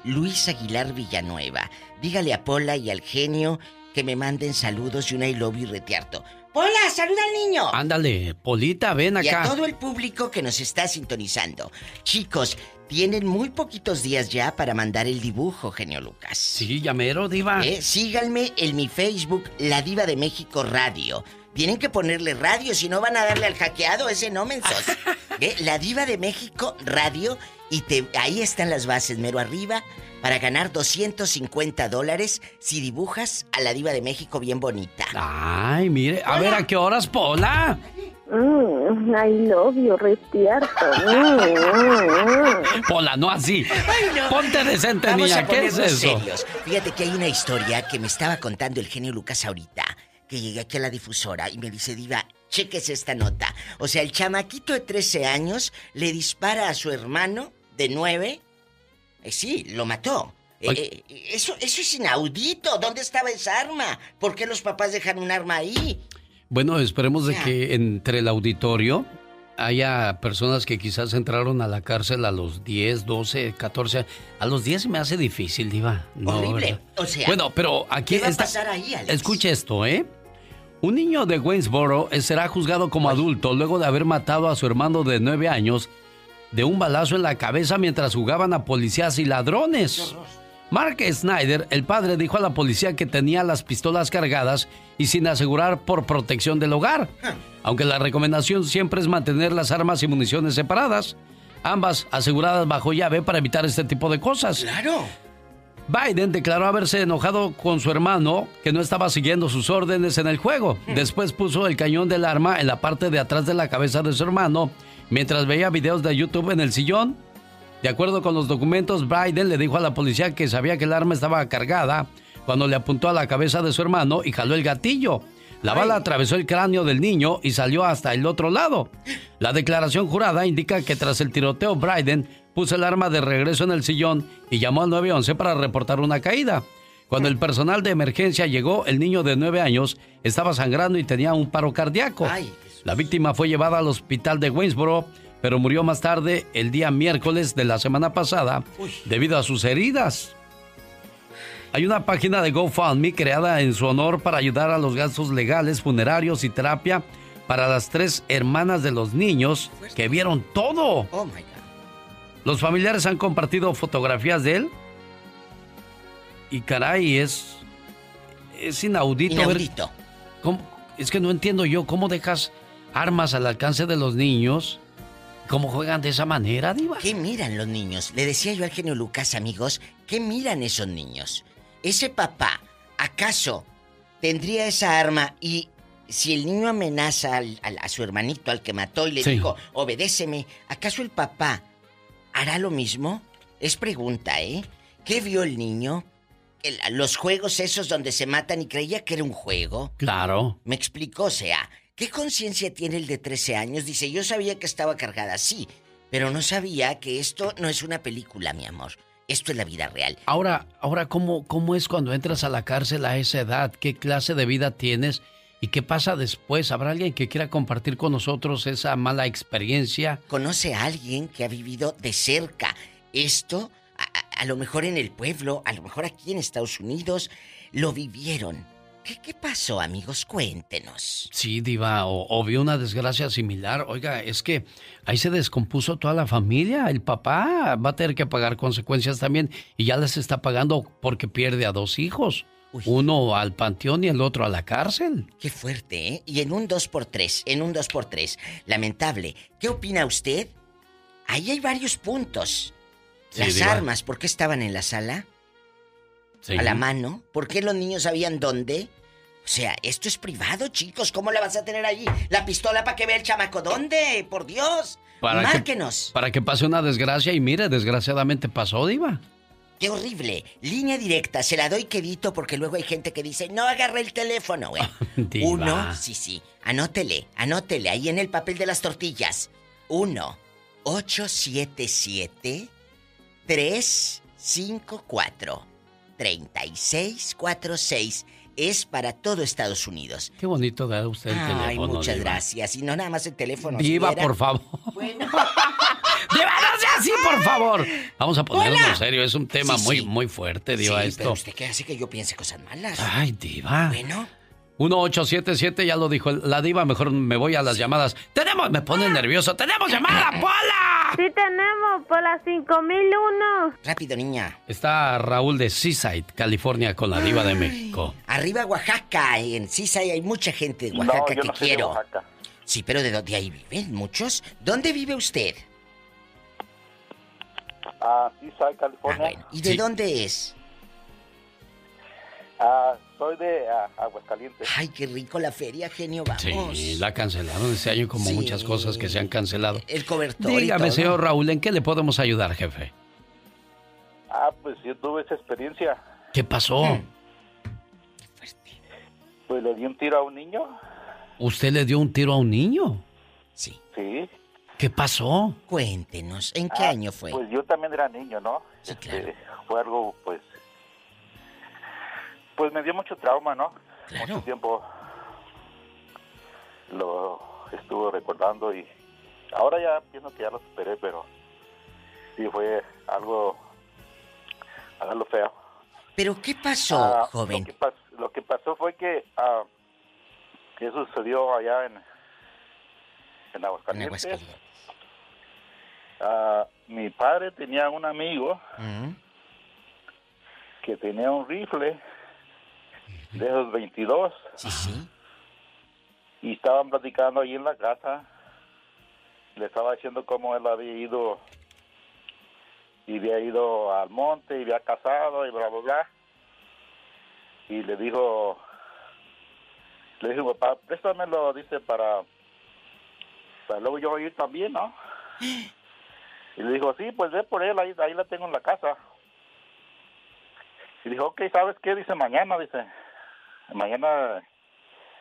Luis Aguilar Villanueva. Dígale a Pola y al genio que me manden saludos y un I love you retiarto. Pola, saluda al niño. Ándale, Polita, ven Y a acá. todo el público que nos está sintonizando. Chicos, tienen muy poquitos días ya para mandar el dibujo, genio Lucas. Sí, llamero, Diva. Eh, Síganme en mi Facebook, La Diva de México Radio. Tienen que ponerle radio, si no van a darle al hackeado, ese no, mensos. Eh, La Diva de México Radio, y te, ahí están las bases, mero arriba, para ganar 250 dólares si dibujas a la Diva de México bien bonita. Ay, mire, a ver a qué horas, Pola. Mm, I love you, Restierto. Mm, mm, Pola, no así. Ay, no. Ponte decente, Vamos niña. a ¿Qué es eso? serios. Fíjate que hay una historia que me estaba contando el genio Lucas ahorita, que llegué aquí a la difusora y me dice, Diva, cheques esta nota. O sea, el chamaquito de 13 años le dispara a su hermano de 9. Eh, sí, lo mató. Eh, eh, eso, eso es inaudito. ¿Dónde estaba esa arma? ¿Por qué los papás dejan un arma ahí? Bueno, esperemos de que entre el auditorio haya personas que quizás entraron a la cárcel a los 10, 12, 14. A los 10 se me hace difícil, Diva. No, Horrible. ¿verdad? O sea, bueno, pero aquí ¿qué va a pasar ahí, Alex? Escuche esto, ¿eh? Un niño de Waynesboro eh, será juzgado como adulto luego de haber matado a su hermano de 9 años de un balazo en la cabeza mientras jugaban a policías y ladrones. Mark Snyder, el padre, dijo a la policía que tenía las pistolas cargadas y sin asegurar por protección del hogar. Aunque la recomendación siempre es mantener las armas y municiones separadas, ambas aseguradas bajo llave para evitar este tipo de cosas. Claro. Biden declaró haberse enojado con su hermano que no estaba siguiendo sus órdenes en el juego. Después puso el cañón del arma en la parte de atrás de la cabeza de su hermano mientras veía videos de YouTube en el sillón. De acuerdo con los documentos, Biden le dijo a la policía que sabía que el arma estaba cargada cuando le apuntó a la cabeza de su hermano y jaló el gatillo. La bala atravesó el cráneo del niño y salió hasta el otro lado. La declaración jurada indica que tras el tiroteo, Biden puso el arma de regreso en el sillón y llamó al 911 para reportar una caída. Cuando el personal de emergencia llegó, el niño de 9 años estaba sangrando y tenía un paro cardíaco. La víctima fue llevada al hospital de Waynesboro, pero murió más tarde el día miércoles de la semana pasada debido a sus heridas. Hay una página de GoFundMe creada en su honor para ayudar a los gastos legales, funerarios y terapia para las tres hermanas de los niños que vieron todo. Oh my God. Los familiares han compartido fotografías de él. Y caray, es. Es inaudito, ver-. Es que no entiendo yo cómo dejas armas al alcance de los niños. ¿Cómo juegan de esa manera, Diva? ¿Qué miran los niños? Le decía yo al genio Lucas, amigos, ¿qué miran esos niños? Ese papá, ¿acaso tendría esa arma y si el niño amenaza al- al- a su hermanito, al que mató, y le Sí. dijo, obedéceme, ¿acaso el papá hará lo mismo? Es pregunta, ¿eh? ¿Qué vio el niño? El- los juegos esos donde se matan y creía que era un juego. Claro. Me explicó, o sea, ¿qué conciencia tiene el de 13 años? Dice, yo sabía que estaba cargada, sí, pero no sabía que esto no es una película, mi amor. Esto es la vida real. Ahora, ahora ¿cómo, ¿cómo es cuando entras a la cárcel a esa edad? ¿Qué clase de vida tienes? ¿Y qué pasa después? ¿Habrá alguien que quiera compartir con nosotros esa mala experiencia? Conoce a alguien que ha vivido de cerca esto, a, a- a lo mejor en el pueblo, a lo mejor aquí en Estados Unidos, lo vivieron. ¿Qué, qué pasó, amigos? Cuéntenos. Sí, Diva, o, o vio una desgracia similar. Oiga, es que ahí se descompuso toda la familia. El papá va a tener que pagar consecuencias también y ya les está pagando porque pierde a dos hijos. Uno al panteón y el otro a la cárcel. Qué fuerte, ¿eh? Y en un 2x3, en un 2x3. Lamentable. ¿Qué opina usted? Ahí hay varios puntos. Sí, Las Diva. armas, ¿por qué estaban en la sala? Sí. A la mano. ¿Por qué los niños sabían dónde? O sea, esto es privado, chicos. ¿Cómo la vas a tener allí? La pistola para que vea el chamaco. ¿Dónde? Por Dios. Para Márquenos. Que, para que pase una desgracia y mire, desgraciadamente pasó, Diva. Qué horrible. Línea directa. Se la doy quedito porque luego hay gente que dice, no agarré el teléfono, güey. Uno, sí, sí. Anótele, anótele ahí en el papel de las tortillas. Uno, 877 354 3646 es para todo Estados Unidos. Qué bonito da usted el Ay, teléfono. muchas Diva. gracias. Y no nada más el teléfono. si Diva, viera- por favor. Diva, no sea así, por favor. Vamos a ponerlo Hola. en serio. Es un tema Sí, muy, sí. muy fuerte, Diva, Sí, esto. pero usted qué hace que yo piense cosas malas. Ay, Diva. Bueno. 1877, ya lo dijo la Diva. Mejor me voy a las llamadas. ¡Tenemos! Me pone nervioso. ¡Tenemos llamada, Pola! Sí tenemos, por las 5001. Rápido, niña. Está Raúl de Seaside, California, con la Diva de México. Arriba Oaxaca, en Sisay hay mucha gente de No, Oaxaca yo que no soy de quiero. Oaxaca. Sí, pero ¿de dónde ahí viven muchos? ¿Dónde vive usted? Ah, soy California. ¿Y de dónde es? Ah, soy de Aguascalientes. Ay, qué rico la feria, genio, vamos. Sí, la cancelaron este año como Sí. muchas cosas que se han cancelado. El cobertor y Dígame, todo. señor Raúl, ¿en qué le podemos ayudar, jefe? Ah, pues yo tuve esa experiencia. ¿Qué pasó? Hmm. Pues le di un tiro a un niño. ¿Usted le dio un tiro a un niño? Sí. Sí. ¿Qué pasó? Cuéntenos, ¿en qué Ah, año fue? Pues yo también era niño, ¿no? Sí, Este, fue algo, pues... Pues me dio mucho trauma, ¿no? Mucho tiempo lo estuve recordando y ahora ya pienso que ya lo superé, pero sí fue algo, algo feo. ¿Pero qué pasó, Ah, joven? Lo que, pas- lo que pasó fue que ah, eso sucedió allá en, en Aguascalientes. Ah, mi padre tenía un amigo Mm. que tenía un rifle de esos 22 Sí, sí. y estaban platicando ahí en la casa. Le estaba diciendo cómo él había ido y había ido al monte y había casado y bla, bla, bla. Y le dijo, le dijo, papá, préstamelo, dice, para, para luego yo ir también, ¿no? Y le dijo, sí, pues ve por él, ahí, ahí la tengo en la casa. Y dijo, ok, ¿sabes qué? Dice, mañana, dice, mañana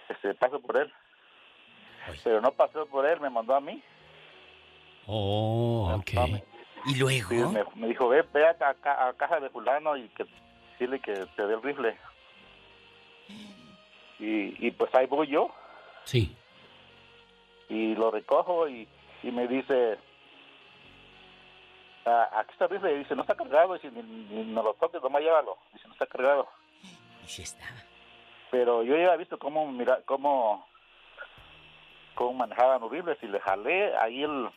este, paso por él. Pero no pasó por él, me mandó a mí. Oh, ok. ¿Y luego? Sí, me, me dijo, ve, ve a, ca- a caja de fulano y que dile que te dé el rifle. Y, y pues ahí voy yo. Sí. y lo recojo y, y me dice, "Ah, aquí está el rifle, y dice, no está cargado, dice, ni, ni no lo toques, nomás llévalo, dice, no está cargado. Y sí estaba. Pero yo ya había visto cómo, mira, cómo, cómo manejaban los rifles y le jalé ahí el...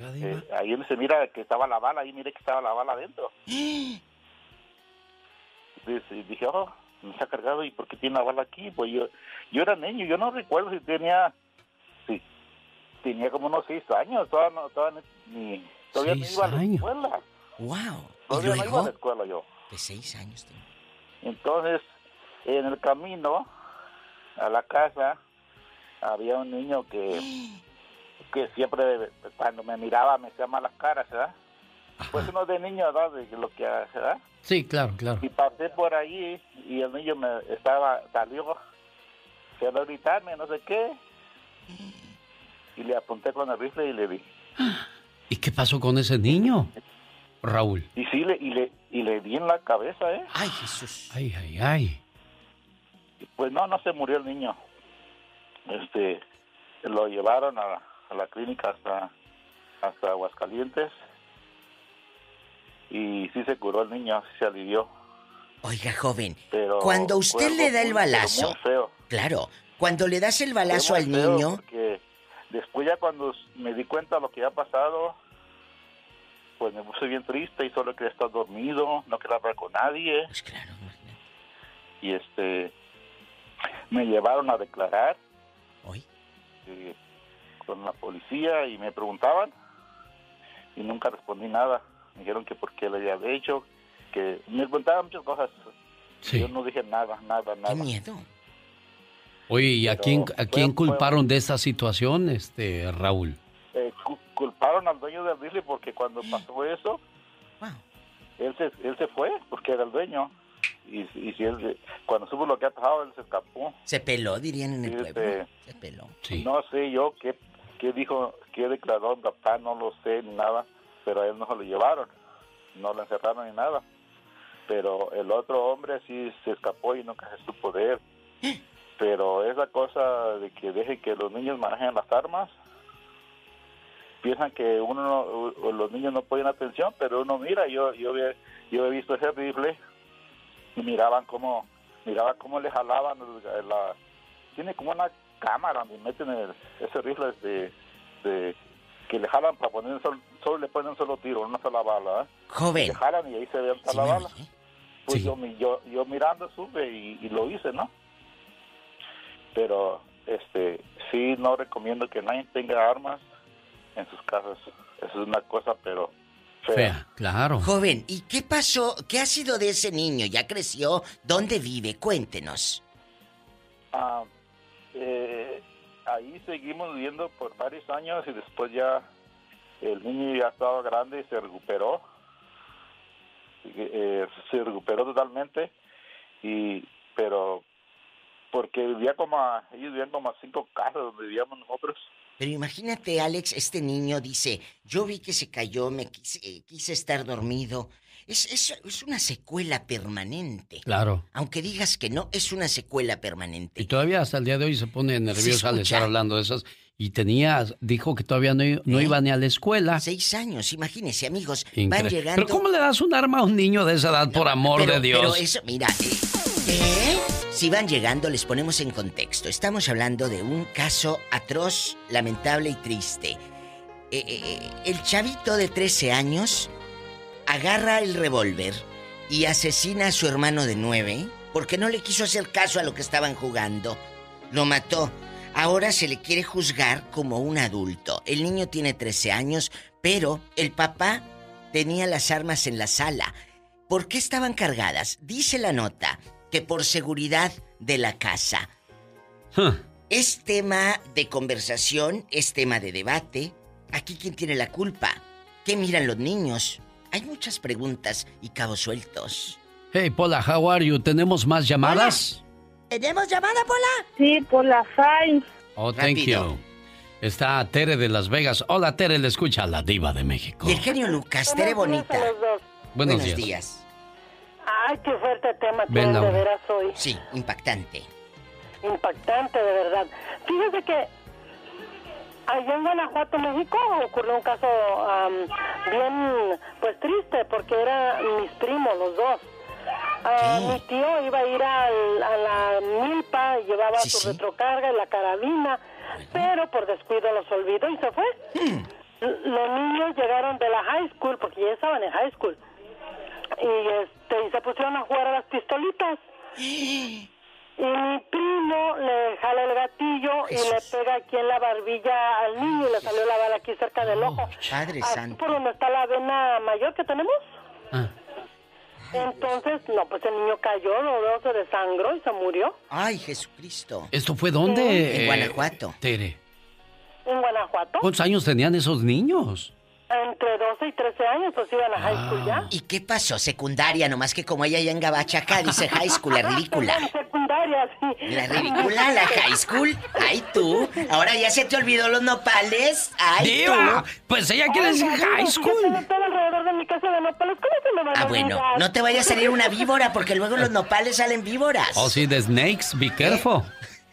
eh, ahí él se mira que estaba la bala, ahí miré que estaba la bala adentro. Y dije, oh, no está cargado, ¿y por qué tiene la bala aquí? Pues yo, yo era niño, yo no recuerdo si tenía, sí, tenía como unos seis años, todavía no, todavía ni, todavía no iba a la escuela. ¡Wow! Todavía no iba a la escuela yo. De seis años tengo. Entonces, en el camino a la casa, había un niño que, que siempre, cuando me miraba, me hacía malas caras, ¿verdad? Pues uno de niño, ¿verdad? De lo que hace, ¿verdad? Sí, claro, claro. Y pasé por allí y el niño me estaba, salió, se a gritarme, no sé qué. Y le apunté con el rifle y le di. ¿Y qué pasó con ese niño, Raúl? Y sí, le, y le, y le di en la cabeza, ¿eh? ¡Ay, Jesús! Ay, ay, ay. Pues no, no se murió el niño. Este, lo llevaron a, a la clínica hasta, hasta Aguascalientes. Y sí se curó el niño, se alivió. Oiga, joven, Pero cuando usted le da el balazo, muy feo. claro, cuando le das el balazo al niño, después ya cuando me di cuenta de lo que había pasado, pues me puse bien triste y solo quería estar dormido, no quería hablar con nadie. Pues claro. Y este, me llevaron a declarar. ¿Hoy? con la policía y me preguntaban y nunca respondí nada. Me dijeron que por qué le había hecho, que me preguntaban muchas cosas. Yo no dije nada, nada, nada. qué miedo. Oye, ¿y a Pero quién, a quién fue- culparon de esta situación, este, Raúl? Eh, cu- culparon al dueño del rifle porque cuando pasó eso, él se, él se fue porque era el dueño. Y, y si él, cuando supo lo que ha pasado, él se escapó. Se peló, dirían en el Este, pueblo. Se peló. No sé yo qué, qué dijo, qué declaró mi papá, no lo sé ni nada, pero a él no se lo llevaron, no lo encerraron ni nada. Pero el otro hombre sí se escapó y nunca se supo de él. Pero esa cosa de que deje que los niños manejen las armas, piensan que uno no- los niños no ponen atención, pero uno mira, yo yo he, yo he visto ese rifle y miraban cómo miraba cómo le jalaban la tiene como una cámara donde meten el- ese rifle de, de- que le jalan para poner solo, solo le ponen un solo tiro, una sola bala, ¿eh? Joven. Le jalan y ahí se ve ¿Sí la me bala. Pues yo, mi- yo, yo mirando supe y, y lo hice, ¿no? Pero, este, sí, no recomiendo que nadie tenga armas en sus casas. Eso es una cosa, pero fea. Fea, claro. Joven, ¿y qué pasó? ¿Qué ha sido de ese niño? ¿Ya creció? ¿Dónde vive? Cuéntenos. Ah, eh, ahí seguimos viviendo por varios años y después ya el niño ya estaba grande y se recuperó. Eh, se recuperó totalmente y pero porque vivía como a, ellos vivían como a cinco casas donde vivíamos nosotros Pero imagínate, Alex, este niño dice, yo vi que se cayó, me quise, eh, quise estar dormido. Es, es, es una secuela permanente. Claro. Aunque digas que no, es una secuela permanente. Y todavía hasta el día de hoy se pone nerviosa al estar hablando de esas. Y tenía, dijo que todavía no, no iba ni a la escuela. Seis años, imagínese, amigos. Van llegando... Pero ¿cómo le das un arma a un niño de esa edad, por amor pero, de Dios? Pero eso, mira, eh, ¿qué? Si van llegando, les ponemos en contexto. Estamos hablando de un caso atroz, lamentable y triste. Eh, eh, eh, el chavito de 13 años agarra el revólver y asesina a su hermano de 9 porque no le quiso hacer caso a lo que estaban jugando. Lo mató. Ahora se le quiere juzgar como un adulto. El niño tiene 13 años, pero el papá tenía las armas en la sala. ¿Por qué estaban cargadas? Dice la nota que por seguridad de la casa. Es tema de conversación, es tema de debate. Aquí quién tiene la culpa. ¿Qué miran los niños? Hay muchas preguntas y cabos sueltos. Hey, Paula, how are you? ¿Tenemos más llamadas? ¿Tenemos llamada, Pola? Sí, por la FAI. Oh, thank Rápido. you. Está Tere de Las Vegas. Hola, Tere, le escucha la diva de México. Y el genio Lucas, Tere Bonita. Buenos días. Ay, qué fuerte tema Ven, tienen de veras hoy. Sí, impactante. Impactante, de verdad. Fíjese que allá en Guanajuato, México, ocurrió un caso bien, pues triste, porque eran mis primos los dos. Ah, mi tío iba a ir a la milpa, llevaba su retrocarga y la carabina, pero por descuido los olvidó y se fue. Hmm. Los niños llegaron de la high school, porque ya estaban en high school, y, este, y se pusieron a jugar a las pistolitas. Y mi primo le jala el gatillo y le pega aquí en la barbilla al niño y le salió la bala aquí cerca del ojo. Padre santo. ¿Por donde está la vena mayor que tenemos? Ah. Entonces, no, pues el niño cayó, luego se desangró y se murió. Ay, Jesucristo. ¿Esto fue dónde? En Guanajuato. Tere. ¿En Guanajuato? ¿Cuántos años tenían esos niños? Entre 12 y 13 años, pues iban a high school ya. ¿Y qué pasó? Secundaria, nomás que como ella ya en Gabachaca dice high school, la ridícula. secundaria, sí. La ridícula, la high school. Ay, tú. Ahora ya se te olvidó los nopales. Ay, Diva, pues ella quiere decir high school. Todo alrededor de mi casa de nopales, ¿cómo se me van Ah, bueno, no te vaya a salir una víbora, porque luego los nopales salen víboras. Oh, sí, de snakes, be careful.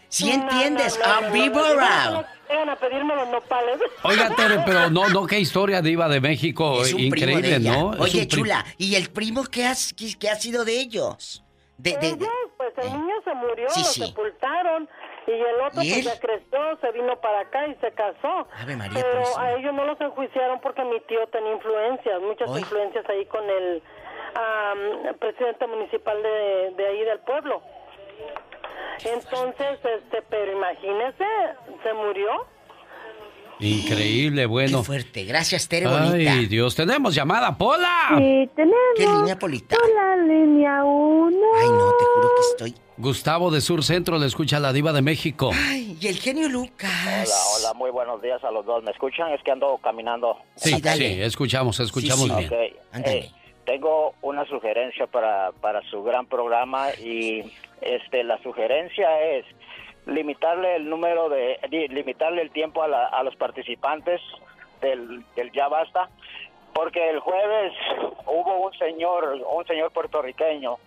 ¿Sí entiendes? a víbora a pedirme los nopales. Oiga, Tere, pero no, no, qué historia diva de México. Increíble, ¿no? Oye, chula, ¿y el primo qué, ha sido de ellos? De, de, pues el niño se murió, lo sepultaron. Y el otro pues ya creció, se vino para acá y se casó. Pero a ellos no los enjuiciaron porque mi tío tenía influencias, muchas influencias ahí con el presidente municipal de, de ahí del pueblo. Entonces, este, pero imagínese, se murió. Increíble, bueno. Qué fuerte. Gracias, Tere bonita. Ay, Dios, tenemos llamada, Pola. Sí, tenemos. ¿Qué línea, Polita? Hola, línea 1. Ay, no, te juro que estoy. Gustavo de Sur Centro le escucha a la diva de México. Ay, y el genio Lucas. Hola, hola, muy buenos días a los dos. ¿Me escuchan? Es que ando caminando. Sí, dale. sí, escuchamos, escuchamos bien. Okay. Eh, tengo una sugerencia para, para su gran programa y este, la sugerencia es limitarle el número de, limitarle el tiempo a, a los participantes del, del Ya Basta, porque el jueves hubo un señor, un señor puertorriqueño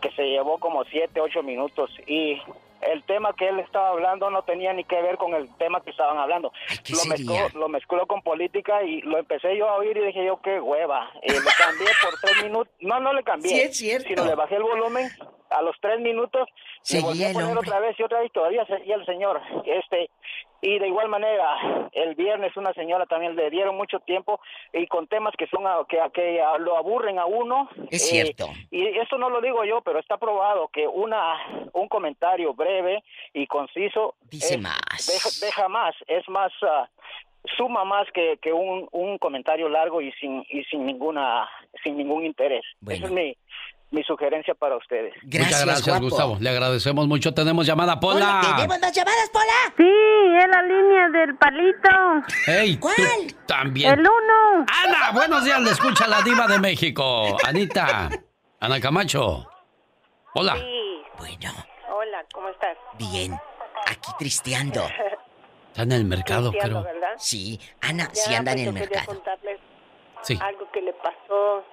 que se llevó como siete, ocho minutos y el tema que él estaba hablando no tenía ni que ver con el tema que estaban hablando. lo, mezcló, lo mezcló con política y lo empecé yo a oír y dije yo, qué hueva. Y le cambié por tres minutos. No, no le cambié. Sí, es cierto. Sino le bajé el volumen a los tres minutos. Seguía volví a poner otra vez y otra vez todavía seguía el señor. Este, y de igual manera, el viernes una señora también le dieron mucho tiempo y con temas que son que, que lo aburren a uno. Es cierto. Eh, y esto no lo digo yo, pero está probado que una un comentario breve y conciso dice más. Deja, más, es más uh, suma más que, que un, un comentario largo y sin y sin ninguna sin ningún interés. Esa es mi mi sugerencia para ustedes. Muchas gracias, Gustavo. Le agradecemos mucho. Tenemos llamada, Pola. ¿Tenemos dos llamadas, Pola? Sí, es la línea del palito. Hey, ¿Cuál? también. El uno. Ana, buenos días. Le escucha la diva de México. Anita. Ana Camacho. Hola. Sí. Bueno. Hola, ¿cómo estás? Bien. Aquí tristeando. Está en el mercado, creo. ¿verdad? Sí. Ana, sí anda en pues el mercado. contarles sí. algo que le pasó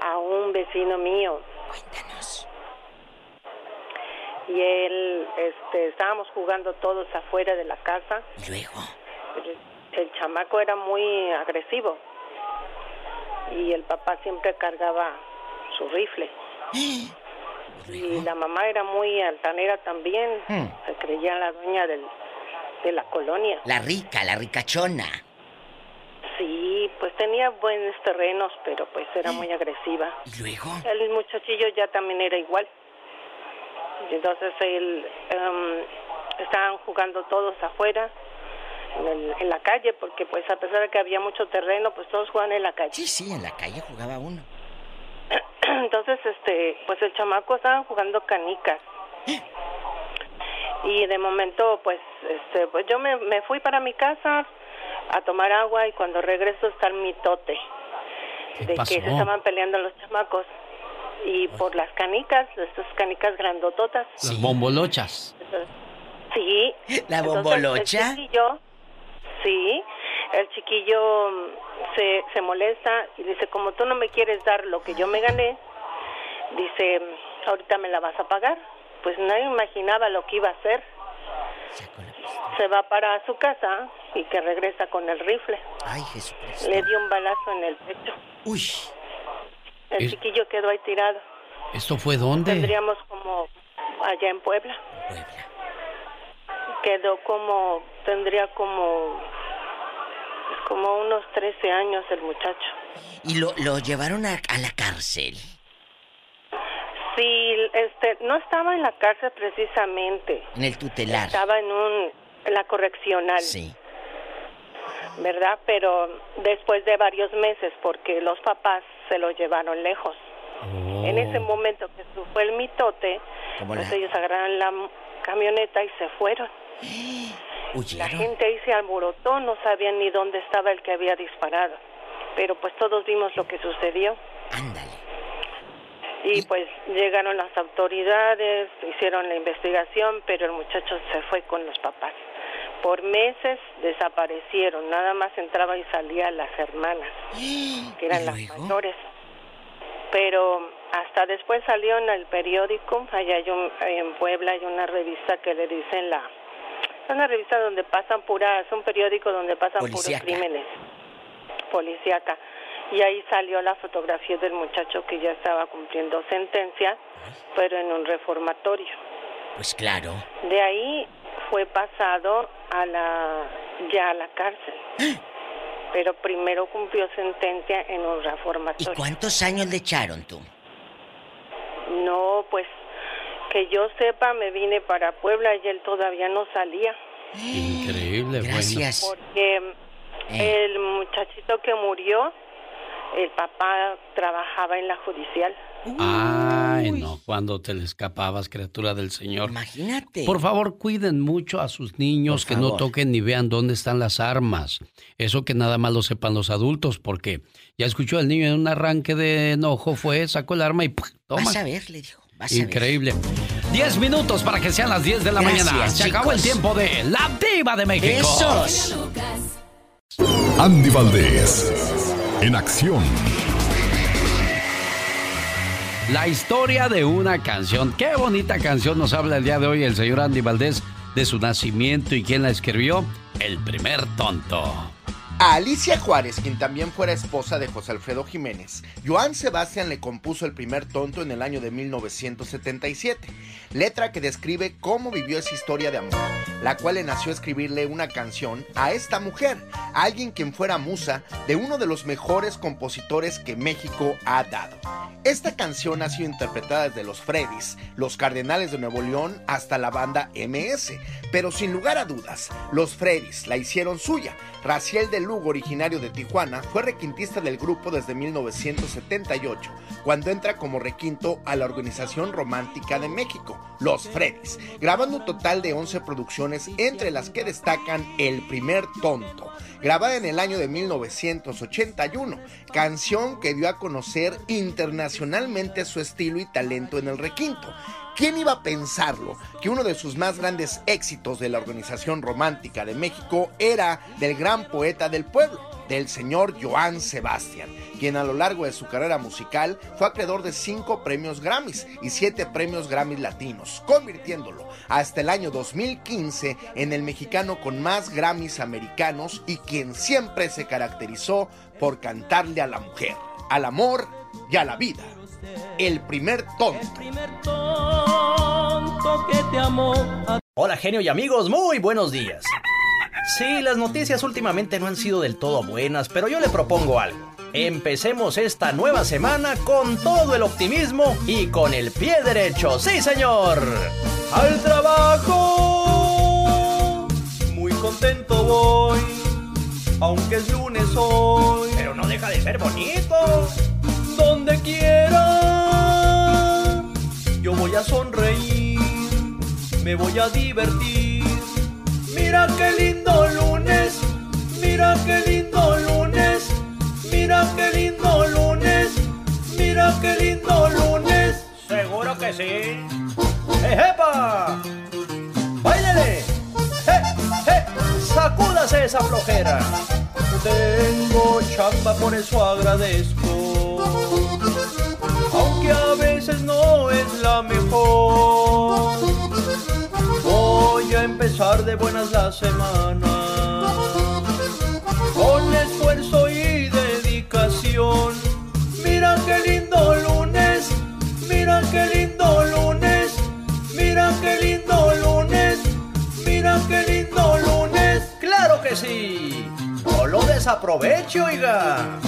a un vecino mío. Cuéntanos. Y él, este, estábamos jugando todos afuera de la casa. ¿Y luego? El, chamaco era muy agresivo. Y el papá siempre cargaba su rifle. ¿Y, la mamá era muy altanera también. Hmm. Se creía la dueña del, de la colonia. La rica, la ricachona. Sí, pues tenía buenos terrenos, pero pues era muy agresiva. ¿Y luego? El muchachillo ya también era igual. Y entonces él em, estaban jugando todos afuera en, en, la calle porque pues a pesar de que había mucho terreno pues todos jugaban en la calle sí sí en la calle jugaba uno entonces este pues el chamaco estaban jugando canicas y de momento pues este pues yo me, me fui para mi casa a tomar agua y cuando regreso está el mitote de que se estaban peleando los chamacos y por las canicas, estas canicas grandototas. Las bombolochas. Sí. ¿La bombolocha? el chiquillo, sí, el chiquillo mm, se, se molesta y dice, como tú no me quieres dar lo que yo me gané, dice, ahorita me la vas a pagar. Pues nadie imaginaba lo que iba a hacer. Se va para su casa y que regresa con el rifle. Ay, Jesucristo. Le dio un balazo en el pecho. Uy. El Es- chiquillo quedó ahí tirado. ¿Esto fue dónde? Tendríamos como allá en Puebla. Quedó como, tendría como, como unos 13 años el muchacho. Y lo, lo llevaron a, a la cárcel. Sí, este, no estaba en la cárcel precisamente. En el tutelar. Estaba en un, en la correccional. Sí. ¿Verdad? Pero después de varios meses, porque los papás se lo llevaron lejos. En ese momento que su- fue el mitote, Como pues la- ellos agarraron la camioneta y se fueron. La gente ahí se alborotó, no sabían ni dónde estaba el que había disparado. Pero pues todos vimos lo que sucedió. Y pues llegaron las autoridades, hicieron la investigación, pero el muchacho se fue con los papás. Por meses desaparecieron, nada más entraba y salía las hermanas, que eran las mayores. Pero hasta después salió en el periódico, allá hay un- en Puebla hay una revista que le dicen la... Es una revista donde pasan puras, un periódico donde pasan puros crímenes, policíaca. Y ahí salió la fotografía del muchacho que ya estaba cumpliendo sentencia, pero en un reformatorio. Pues claro. De ahí fue pasado a la ya a la cárcel. Pero primero cumplió sentencia en un ¿Y reformatorio. cuántos años le echaron tú? No, pues que yo sepa, me vine para Puebla y él todavía no salía. Increíble, Gracias. Porque Eh. el muchachito que murió, el papá trabajaba en la judicial. Ay, no, cuando te le escapabas, criatura del Señor. Imagínate. Por favor, cuiden mucho a sus niños, Por que no toquen ni vean dónde están las armas. Eso que nada más lo sepan los adultos, porque ya escuchó el niño en un arranque de enojo, fue, sacó el arma y ¡pum! toma. Vas a ver, le dijo. Vas a ver. Increíble. Diez minutos para que sean las 10 de la Gracias, mañana. Se acabó el tiempo de La Diva de México. Besos. Andy Valdés, en acción. La historia de una canción. Qué bonita canción nos habla el día de hoy el señor Andy Valdés de su nacimiento y quién la escribió. El primer tonto. A Alicia Juárez, quien también fuera esposa de José Alfredo Jiménez, Joan Sebastián le compuso El primer tonto en el año de 1977, letra que describe cómo vivió esa historia de amor, la cual le nació escribirle una canción a esta mujer, alguien quien fuera musa de uno de los mejores compositores que México ha dado. Esta canción ha sido interpretada desde los Freddys, los Cardenales de Nuevo León, hasta la banda MS, pero sin lugar a dudas, los Freddys la hicieron suya. Raciel de Lugo, originario de Tijuana, fue requintista del grupo desde 1978, cuando entra como requinto a la Organización Romántica de México, Los Freddys, grabando un total de 11 producciones, entre las que destacan El primer tonto, grabada en el año de 1981, canción que dio a conocer internacionalmente su estilo y talento en el requinto. ¿Quién iba a pensarlo? Que uno de sus más grandes éxitos de la Organización Romántica de México era del gran poeta del pueblo, del señor Joan Sebastián, quien a lo largo de su carrera musical fue acreedor de cinco premios Grammys y siete premios Grammys latinos, convirtiéndolo hasta el año 2015 en el mexicano con más Grammys americanos y quien siempre se caracterizó por cantarle a la mujer, al amor y a la vida. El primer tonto. que te amó. Hola genio y amigos, muy buenos días. Sí, las noticias últimamente no han sido del todo buenas, pero yo le propongo algo. Empecemos esta nueva semana con todo el optimismo y con el pie derecho. Sí, señor. Al trabajo. Muy contento voy. Aunque es lunes hoy. Pero no deja de ser bonito. Donde quiera. Yo voy a sonreír. Me voy a divertir. Mira qué lindo lunes. Mira qué lindo lunes. Mira qué lindo lunes. Mira qué lindo lunes. Seguro que sí. ¡Ejepa! ¡Báilele! ¡Je, je! ¡Sacúdase esa flojera! Tengo chamba, por eso agradezco. Aunque a veces no es la mejor. Voy a empezar de buenas la semana. Con esfuerzo y dedicación. Mira qué lindo lunes, mira qué lindo lunes, mira qué lindo lunes, mira qué lindo lunes. Claro que sí. No lo desaproveche, oiga.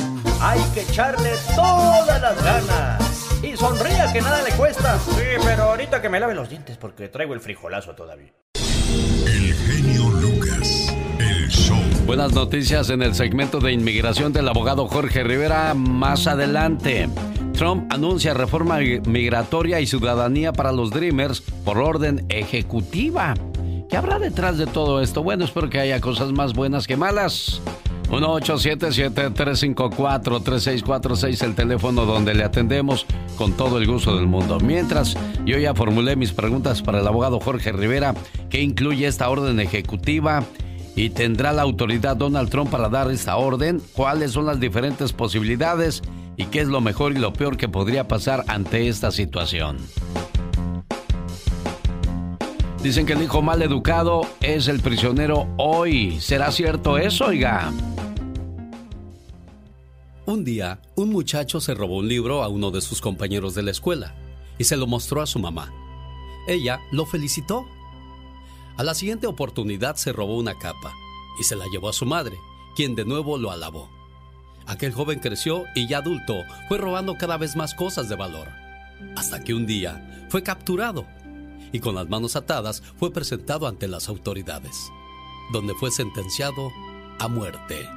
Hay que echarle todas las ganas. Y sonría que nada le cuesta. Sí, pero ahorita que me lave los dientes porque traigo el frijolazo todavía. El genio Lucas. El show. Buenas noticias en el segmento de inmigración del abogado Jorge Rivera más adelante. Trump anuncia reforma migratoria y ciudadanía para los Dreamers por orden ejecutiva. ¿Qué habrá detrás de todo esto? Bueno, espero que haya cosas más buenas que malas. 1-877-354-3646, el teléfono donde le atendemos con todo el gusto del mundo. Mientras, yo ya formulé mis preguntas para el abogado Jorge Rivera, ¿qué incluye esta orden ejecutiva? ¿Y tendrá la autoridad Donald Trump para dar esta orden? ¿Cuáles son las diferentes posibilidades? ¿Y qué es lo mejor y lo peor que podría pasar ante esta situación? Dicen que el hijo mal educado es el prisionero hoy. ¿Será cierto eso, oiga? Un día, un muchacho se robó un libro a uno de sus compañeros de la escuela y se lo mostró a su mamá. Ella lo felicitó. A la siguiente oportunidad se robó una capa y se la llevó a su madre, quien de nuevo lo alabó. Aquel joven creció y ya adulto fue robando cada vez más cosas de valor, hasta que un día fue capturado y con las manos atadas fue presentado ante las autoridades, donde fue sentenciado a muerte.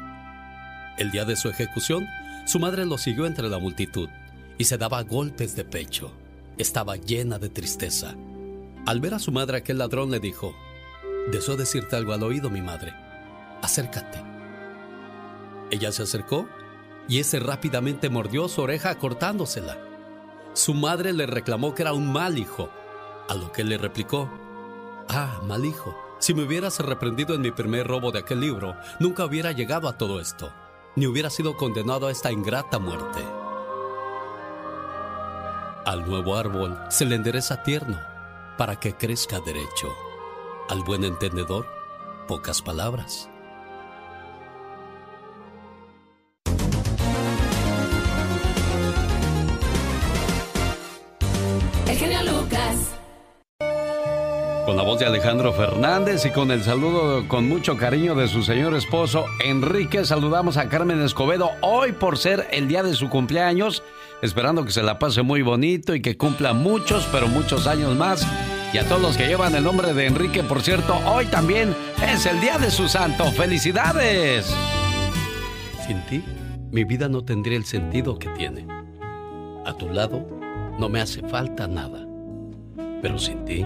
El día de su ejecución, su madre lo siguió entre la multitud y se daba golpes de pecho. Estaba llena de tristeza. Al ver a su madre, aquel ladrón le dijo, Deseo decirte algo al oído, mi madre. Acércate. Ella se acercó y ese rápidamente mordió su oreja cortándosela. Su madre le reclamó que era un mal hijo, a lo que le replicó, Ah, mal hijo, si me hubieras reprendido en mi primer robo de aquel libro, nunca hubiera llegado a todo esto ni hubiera sido condenado a esta ingrata muerte. Al nuevo árbol se le endereza tierno para que crezca derecho. Al buen entendedor, pocas palabras. El genio Lucas. Con la voz de Alejandro Fernández y con el saludo con mucho cariño de su señor esposo Enrique, saludamos a Carmen Escobedo hoy por ser el día de su cumpleaños, esperando que se la pase muy bonito y que cumpla muchos, pero muchos años más. Y a todos los que llevan el nombre de Enrique, por cierto, hoy también es el día de su santo. ¡Felicidades! Sin ti, mi vida no tendría el sentido que tiene. A tu lado, no me hace falta nada. Pero sin ti,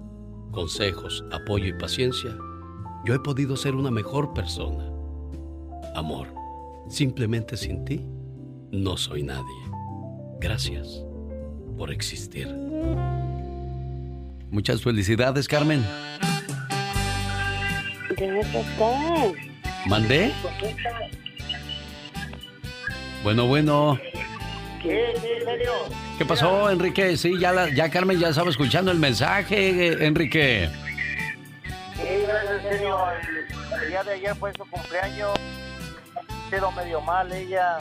consejos, apoyo y paciencia, yo he podido ser una mejor persona. Amor, simplemente sin ti, no soy nadie. Gracias por existir. Muchas felicidades, Carmen. ¿Mandé? Bueno, bueno. ¿Qué, ¿Qué pasó, Enrique? Sí, ya, la, ya Carmen ya estaba escuchando el mensaje, eh, Enrique. Sí, gracias, señor. El, día de ayer fue su cumpleaños. Quedó medio mal ella.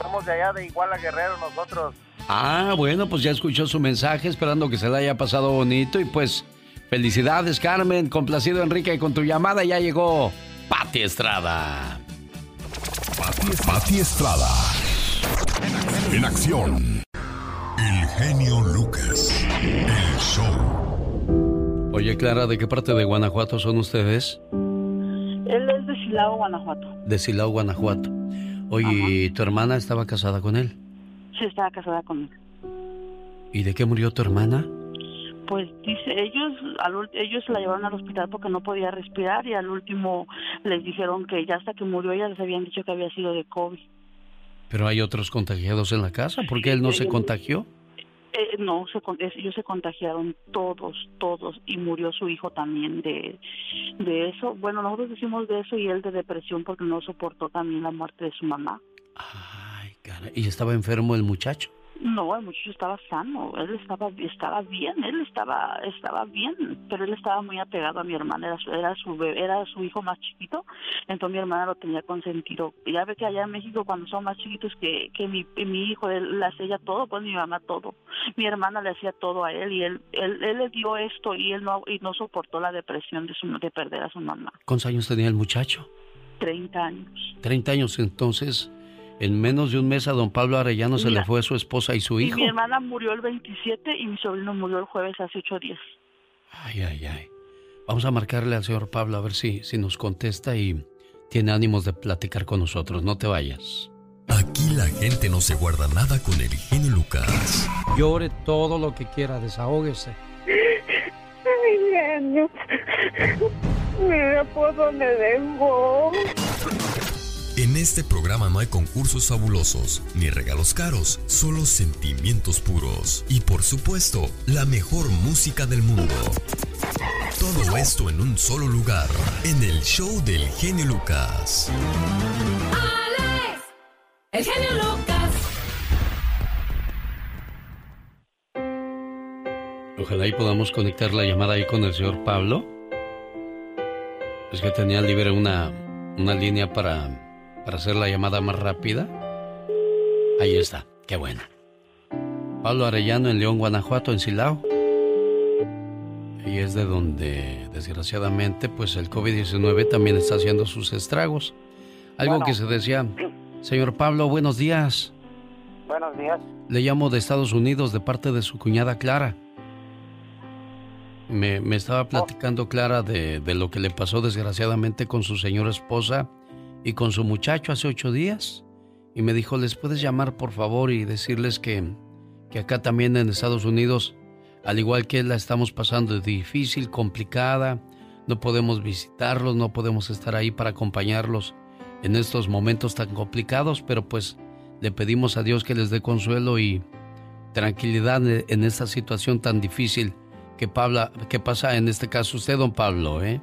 Somos de allá de Iguala Guerrero nosotros. Ah, bueno, pues ya escuchó su mensaje, esperando que se le haya pasado bonito y pues felicidades, Carmen. Complacido, Enrique, con tu llamada ya llegó Pati Estrada. Pati Estrada. En acción. El genio Lucas. El show. Oye, Clara, ¿de qué parte de Guanajuato son ustedes? Él es de Silao, Guanajuato. De Silao, Guanajuato. Oye, ¿tu hermana estaba casada con él? Sí, estaba casada con él. ¿Y de qué murió tu hermana? pues dice ellos al ellos la llevaron al hospital porque no podía respirar y al último les dijeron que ya hasta que murió ella les habían dicho que había sido de COVID. Pero hay otros contagiados en la casa. ¿Por qué él no se contagió? Eh, no, se, ellos se contagiaron todos, todos, y murió su hijo también de, de eso. Bueno, nosotros decimos de eso y él de depresión porque no soportó también la muerte de su mamá. ¿Y estaba enfermo el muchacho? No, el muchacho estaba sano, él estaba estaba bien, él estaba estaba bien, pero él estaba muy apegado a mi hermana, era su era su bebé- era su hijo más chiquito, entonces mi hermana lo tenía consentido. Ya ve que allá en México cuando son más chiquitos que, que mi, mi hijo él le hacía ella todo, pues mi mamá todo. Mi hermana le hacía todo a él y él él, él le dio esto y él no y no soportó la depresión de su de perder a su mamá. ¿Cuántos años tenía el muchacho? 30 años. 30 años entonces. En menos de un mes a don Pablo Arellano se le fue su esposa y su Y hijo. mi hermana murió el 27 y mi sobrino murió el jueves hace ocho días. Ay, ay, ay. Vamos a marcarle al señor Pablo a ver si, si nos contesta y tiene ánimos de platicar con nosotros. No te vayas. Aquí la gente no se guarda nada con el genio Lucas. Llore todo lo que quiera, desahógese. Ay, genio. Mira por dónde dejó. En este programa no hay concursos fabulosos ni regalos caros, solo sentimientos puros y por supuesto la mejor música del mundo. Todo esto en un solo lugar, en el show del genio Lucas. Alex, el genio Lucas. Ojalá y podamos conectar la llamada ahí con el señor Pablo. Es que tenía libre una, una línea para, para hacer la llamada más rápida. Ahí está, qué bueno. Pablo Arellano en León, Guanajuato, en Silao. Y es de donde, desgraciadamente, pues el COVID-19 también está haciendo sus estragos. Algo Bueno. que se decía, señor Pablo, buenos días. Buenos días. Le llamo de Estados Unidos de parte de su cuñada Clara. Me, me estaba platicando Clara de, de lo que le pasó desgraciadamente con su señora esposa y con su muchacho hace ocho días. Y me dijo, ¿les puedes llamar por favor y decirles que, que acá también en Estados Unidos, al igual que la estamos pasando difícil, complicada, no podemos visitarlos, no podemos estar ahí para acompañarlos en estos momentos tan complicados, pero pues le pedimos a Dios que les dé consuelo y tranquilidad en esta situación tan difícil que pasa en este caso usted, don Pablo, ¿eh?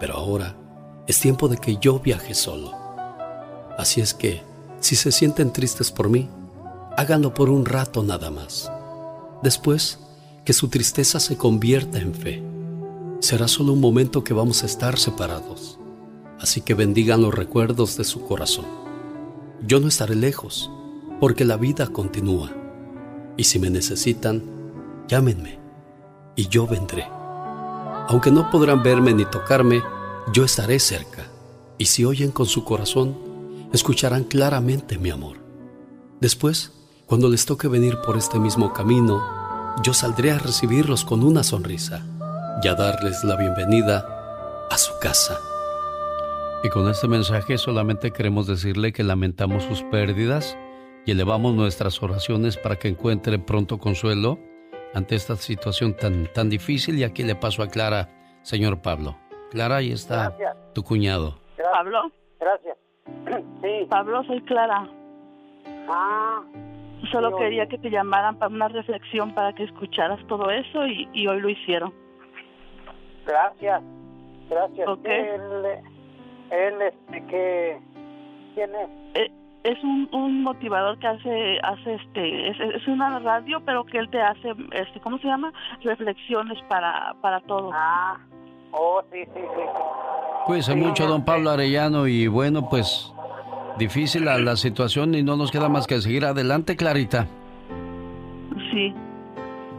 Pero ahora es tiempo de que yo viaje solo. Así es que, si se sienten tristes por mí, háganlo por un rato nada más. Después, que su tristeza se convierta en fe. Será solo un momento que vamos a estar separados. Así que bendigan los recuerdos de su corazón. Yo no estaré lejos, porque la vida continúa. Y si me necesitan, llámenme y yo vendré. Aunque no podrán verme ni tocarme, yo estaré cerca. Y si oyen con su corazón, escucharán claramente mi amor. Después, cuando les toque venir por este mismo camino, yo saldré a recibirlos con una sonrisa y a darles la bienvenida a su casa. Y con este mensaje solamente queremos decirle que lamentamos sus pérdidas y elevamos nuestras oraciones para que encuentre pronto consuelo ante esta situación tan, tan difícil. Y aquí le paso a Clara, señor Pablo. Clara, ahí está Gracias. tu cuñado. Pablo. Gracias. Sí. Pablo, soy Clara. Ah. Solo quería que te llamaran para una reflexión para que escucharas todo eso y, y hoy lo hicieron. Gracias. Gracias. Ok. Él, él, este, que... ¿Quién es? Eh, Es un, un motivador que hace, hace este, es, es una radio, pero que él te hace, este, ¿cómo se llama? Reflexiones para, para todo. Ah, oh, sí, sí, sí. Cuídese mucho, don Pablo Arellano. Y bueno, pues difícil la, la situación y no nos queda más que seguir adelante, Clarita. Sí.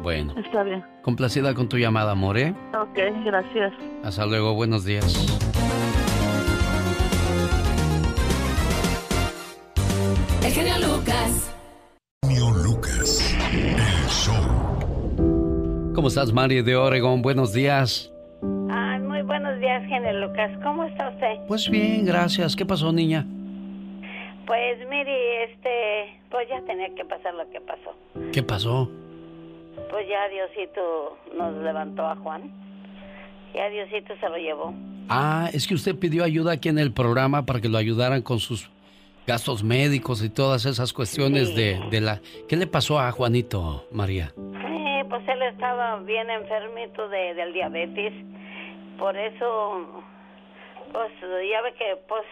Bueno. Está bien. Complacida con tu llamada, amor, ¿eh? Ok, gracias. Hasta luego, buenos días. El genio Lucas. Genio Lucas, el show. ¿Cómo estás, Mari de Oregon? Buenos días. Ay, muy buenos días, genio Lucas. ¿Cómo está usted? Pues bien, gracias. ¿Qué pasó, niña? Pues mire, este, pues ya tenía que pasar lo que pasó. ¿Qué pasó? Pues ya Diosito nos levantó a Juan. Ya Diosito se lo llevó. Ah, es que usted pidió ayuda aquí en el programa para que lo ayudaran con sus gastos médicos y todas esas cuestiones de, de la... ¿Qué le pasó a Juanito, María? Eh, pues él estaba bien enfermito de, del diabetes. Por eso, pues ya ve que, pues,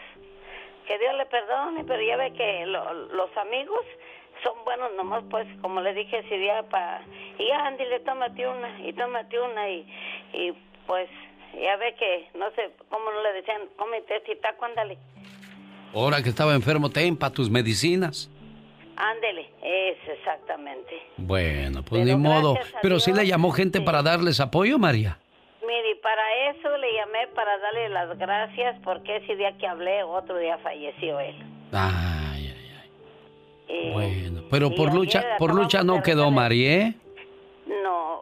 que Dios le perdone, pero ya ve que lo- los amigos son buenos nomás, pues, como le dije ese día, para... Y ándale, tómate una, y tómate una, y, y pues, ya ve que, no sé, cómo no le decían, cómete este taco, ándale. Ahora que estaba enfermo, ten para tus medicinas. Ándele, es exactamente. Bueno, pues Pero ni modo. Pero sí Dios, le llamó gente para darles apoyo, María. Mire, y para eso le llamé para darle las gracias porque ese día que hablé, otro día falleció él. Ay, Y- bueno. Pero por lucha, por lucha no quedó, María, ¿eh?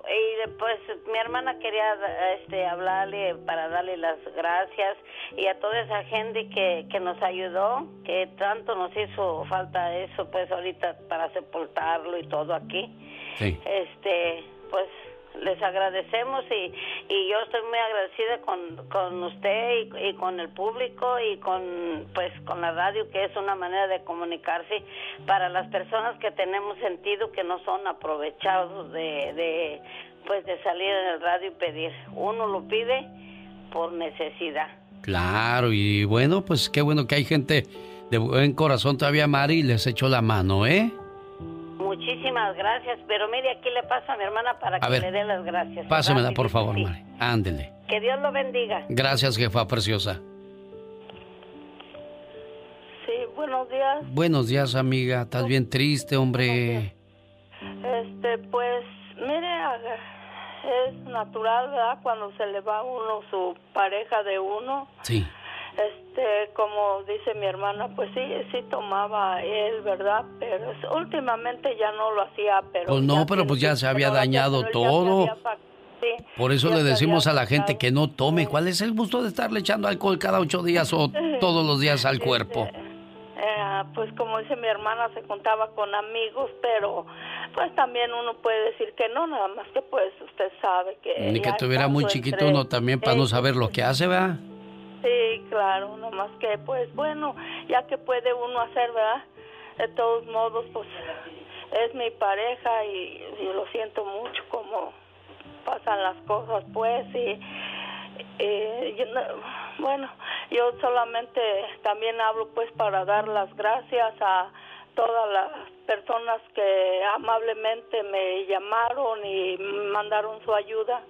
Y después mi hermana quería este, hablarle para darle las gracias y a toda esa gente que, que nos ayudó, que tanto nos hizo falta eso, pues ahorita para sepultarlo y todo aquí. Sí. Este, pues les agradecemos y, y yo estoy muy agradecida con, con usted y, con el público y con pues con la radio que es una manera de comunicarse para las personas que tenemos sentido que no son aprovechados de, de pues de salir en el radio y pedir uno lo pide por necesidad Claro, y bueno, pues qué bueno que hay gente de buen corazón todavía, Mari, les echó la mano, ¿eh? Muchísimas gracias pero mire aquí le paso a mi hermana para A que ver, le dé las gracias Pásemela, ¿verdad? por favor, Sí. Mari. Ándele. que Dios lo bendiga Gracias, jefa preciosa. Sí, buenos días. Buenos días, amiga. ¿Estás bien triste, hombre? Este, pues, mire, es natural, ¿verdad? Cuando se le va a uno su pareja de uno. Sí. Este, como dice mi hermana, pues sí, sí tomaba él, ¿verdad? Pero últimamente ya no lo hacía, pero... Pues no, pero pues ya se había dañado todo. había fa- sí, Por eso le decimos a la gente que no tome. ¿Cuál es el gusto de estarle echando alcohol cada ocho días o todos los días al cuerpo? Eh, pues como dice mi hermana, se contaba con amigos, pero pues también uno puede decir que no, nada más que pues usted sabe que... Ni que ya tuviera el muy chiquito entre uno también para no saber lo que hace, ¿verdad? Sí, claro, nada más que pues bueno, ya que puede uno hacer, ¿verdad? De todos modos, pues es mi pareja y, lo siento mucho como pasan las cosas, pues, y, y bueno, yo solamente también hablo pues para dar las gracias a todas las personas que amablemente me llamaron y mandaron su ayuda.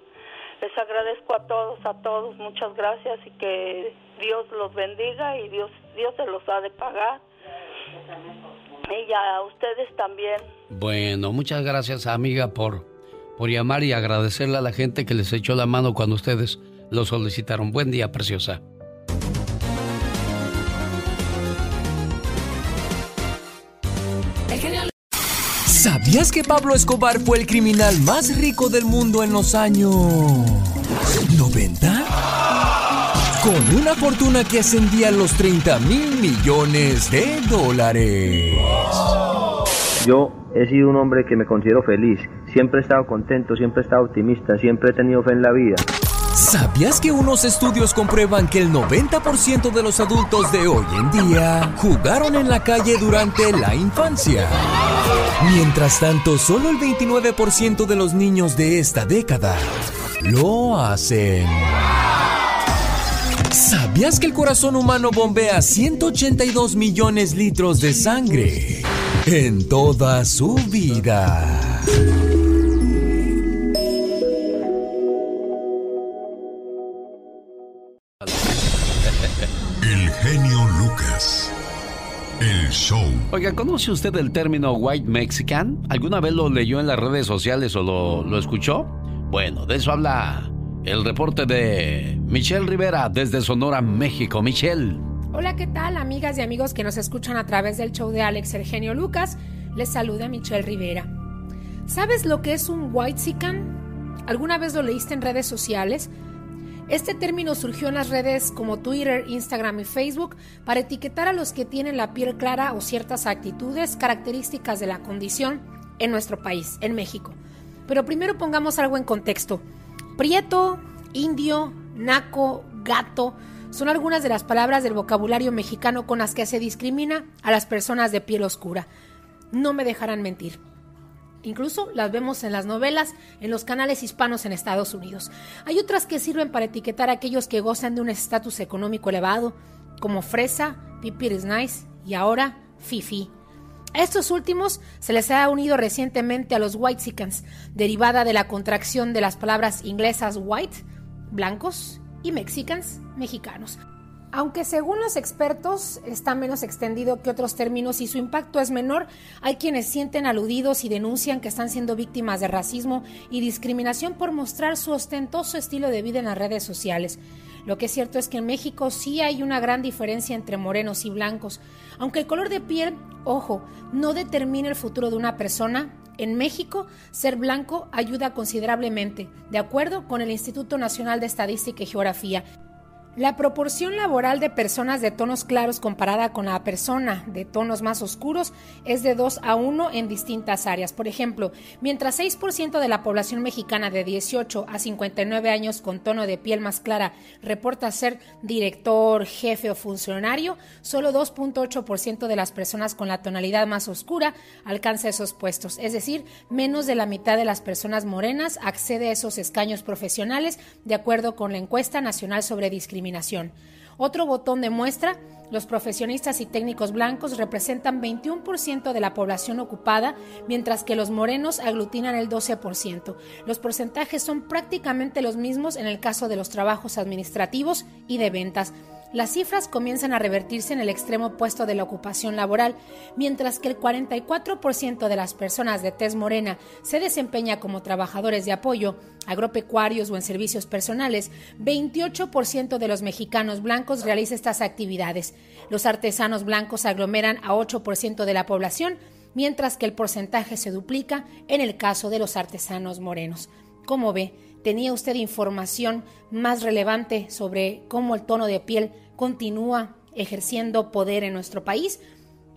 Les agradezco a todos, a todos, muchas gracias y que Dios los bendiga y Dios, Dios se los ha de pagar. Y a ustedes también. Bueno, muchas gracias, amiga, por, por llamar y agradecerle a la gente que les echó la mano cuando ustedes lo solicitaron. Buen día, preciosa. ¿Sabías que Pablo Escobar fue el criminal más rico del mundo en los años 90? Con una fortuna que ascendía a los 30 mil millones de dólares. Yo he sido un hombre que me considero feliz. Siempre he estado contento, siempre he estado optimista, siempre he tenido fe en la vida. ¿Sabías que unos estudios comprueban que el 90% de los adultos de hoy en día jugaron en la calle durante la infancia? Mientras tanto, solo el 29% de los niños de esta década lo hacen. ¿Sabías que el corazón humano bombea 182 millones litros de sangre en toda su vida? Lucas. El show. Oiga, ¿conoce usted el término white mexican? ¿Alguna vez lo leyó en las redes sociales o lo, lo escuchó? Bueno, de eso habla el reporte de Michelle Rivera desde Sonora, México. Michelle. Hola, ¿qué tal, amigas y amigos que nos escuchan a través del show de Alex Eugenio Lucas? Les saluda Michelle Rivera. ¿Sabes lo que es un white sican? ¿Alguna vez lo leíste en redes sociales? Este término surgió en las redes como Twitter, Instagram y Facebook para etiquetar a los que tienen la piel clara o ciertas actitudes características de la condición en nuestro país, en México. Pero primero pongamos algo en contexto. Prieto, indio, naco, gato, son algunas de las palabras del vocabulario mexicano con las que se discrimina a las personas de piel oscura. No me dejarán mentir. Incluso las vemos en las novelas, en los canales hispanos en Estados Unidos. Hay otras que sirven para etiquetar a aquellos que gozan de un estatus económico elevado, como Fresa, Pipir is Nice y ahora Fifi. A estos últimos se les ha unido recientemente a los Whitesicans, derivada de la contracción de las palabras inglesas white, blancos, y mexicans, mexicanos. Aunque según los expertos está menos extendido que otros términos y su impacto es menor, hay quienes sienten aludidos y denuncian que están siendo víctimas de racismo y discriminación por mostrar su ostentoso estilo de vida en las redes sociales. Lo que es cierto es que en México sí hay una gran diferencia entre morenos y blancos. Aunque el color de piel, ojo, no determina el futuro de una persona, en México, ser blanco ayuda considerablemente, de acuerdo con el Instituto Nacional de Estadística y Geografía. La proporción laboral de personas de tonos claros comparada con la persona de tonos más oscuros es de 2 a 1 en distintas áreas. Por ejemplo, mientras 6% de la población mexicana de 18 a 59 años con tono de piel más clara reporta ser director, jefe o funcionario, solo 2.8% de las personas con la tonalidad más oscura alcanza esos puestos. Es decir, menos de la mitad de las personas morenas accede a esos escaños profesionales, de acuerdo con la encuesta nacional sobre discriminación otro botón de muestra, los profesionistas y técnicos blancos representan 21% de la población ocupada, mientras que los morenos aglutinan el 12%. Los porcentajes son prácticamente los mismos en el caso de los trabajos administrativos y de ventas las cifras comienzan a revertirse en el extremo opuesto de la ocupación laboral, mientras que el 44% de las personas de tez morena se desempeña como trabajadores de apoyo, agropecuarios o en servicios personales, 28% de los mexicanos blancos realiza estas actividades. Los artesanos blancos aglomeran a 8% de la población, mientras que el porcentaje se duplica en el caso de los artesanos morenos. Como ve, ¿tenía usted información más relevante sobre cómo el tono de piel continúa ejerciendo poder en nuestro país.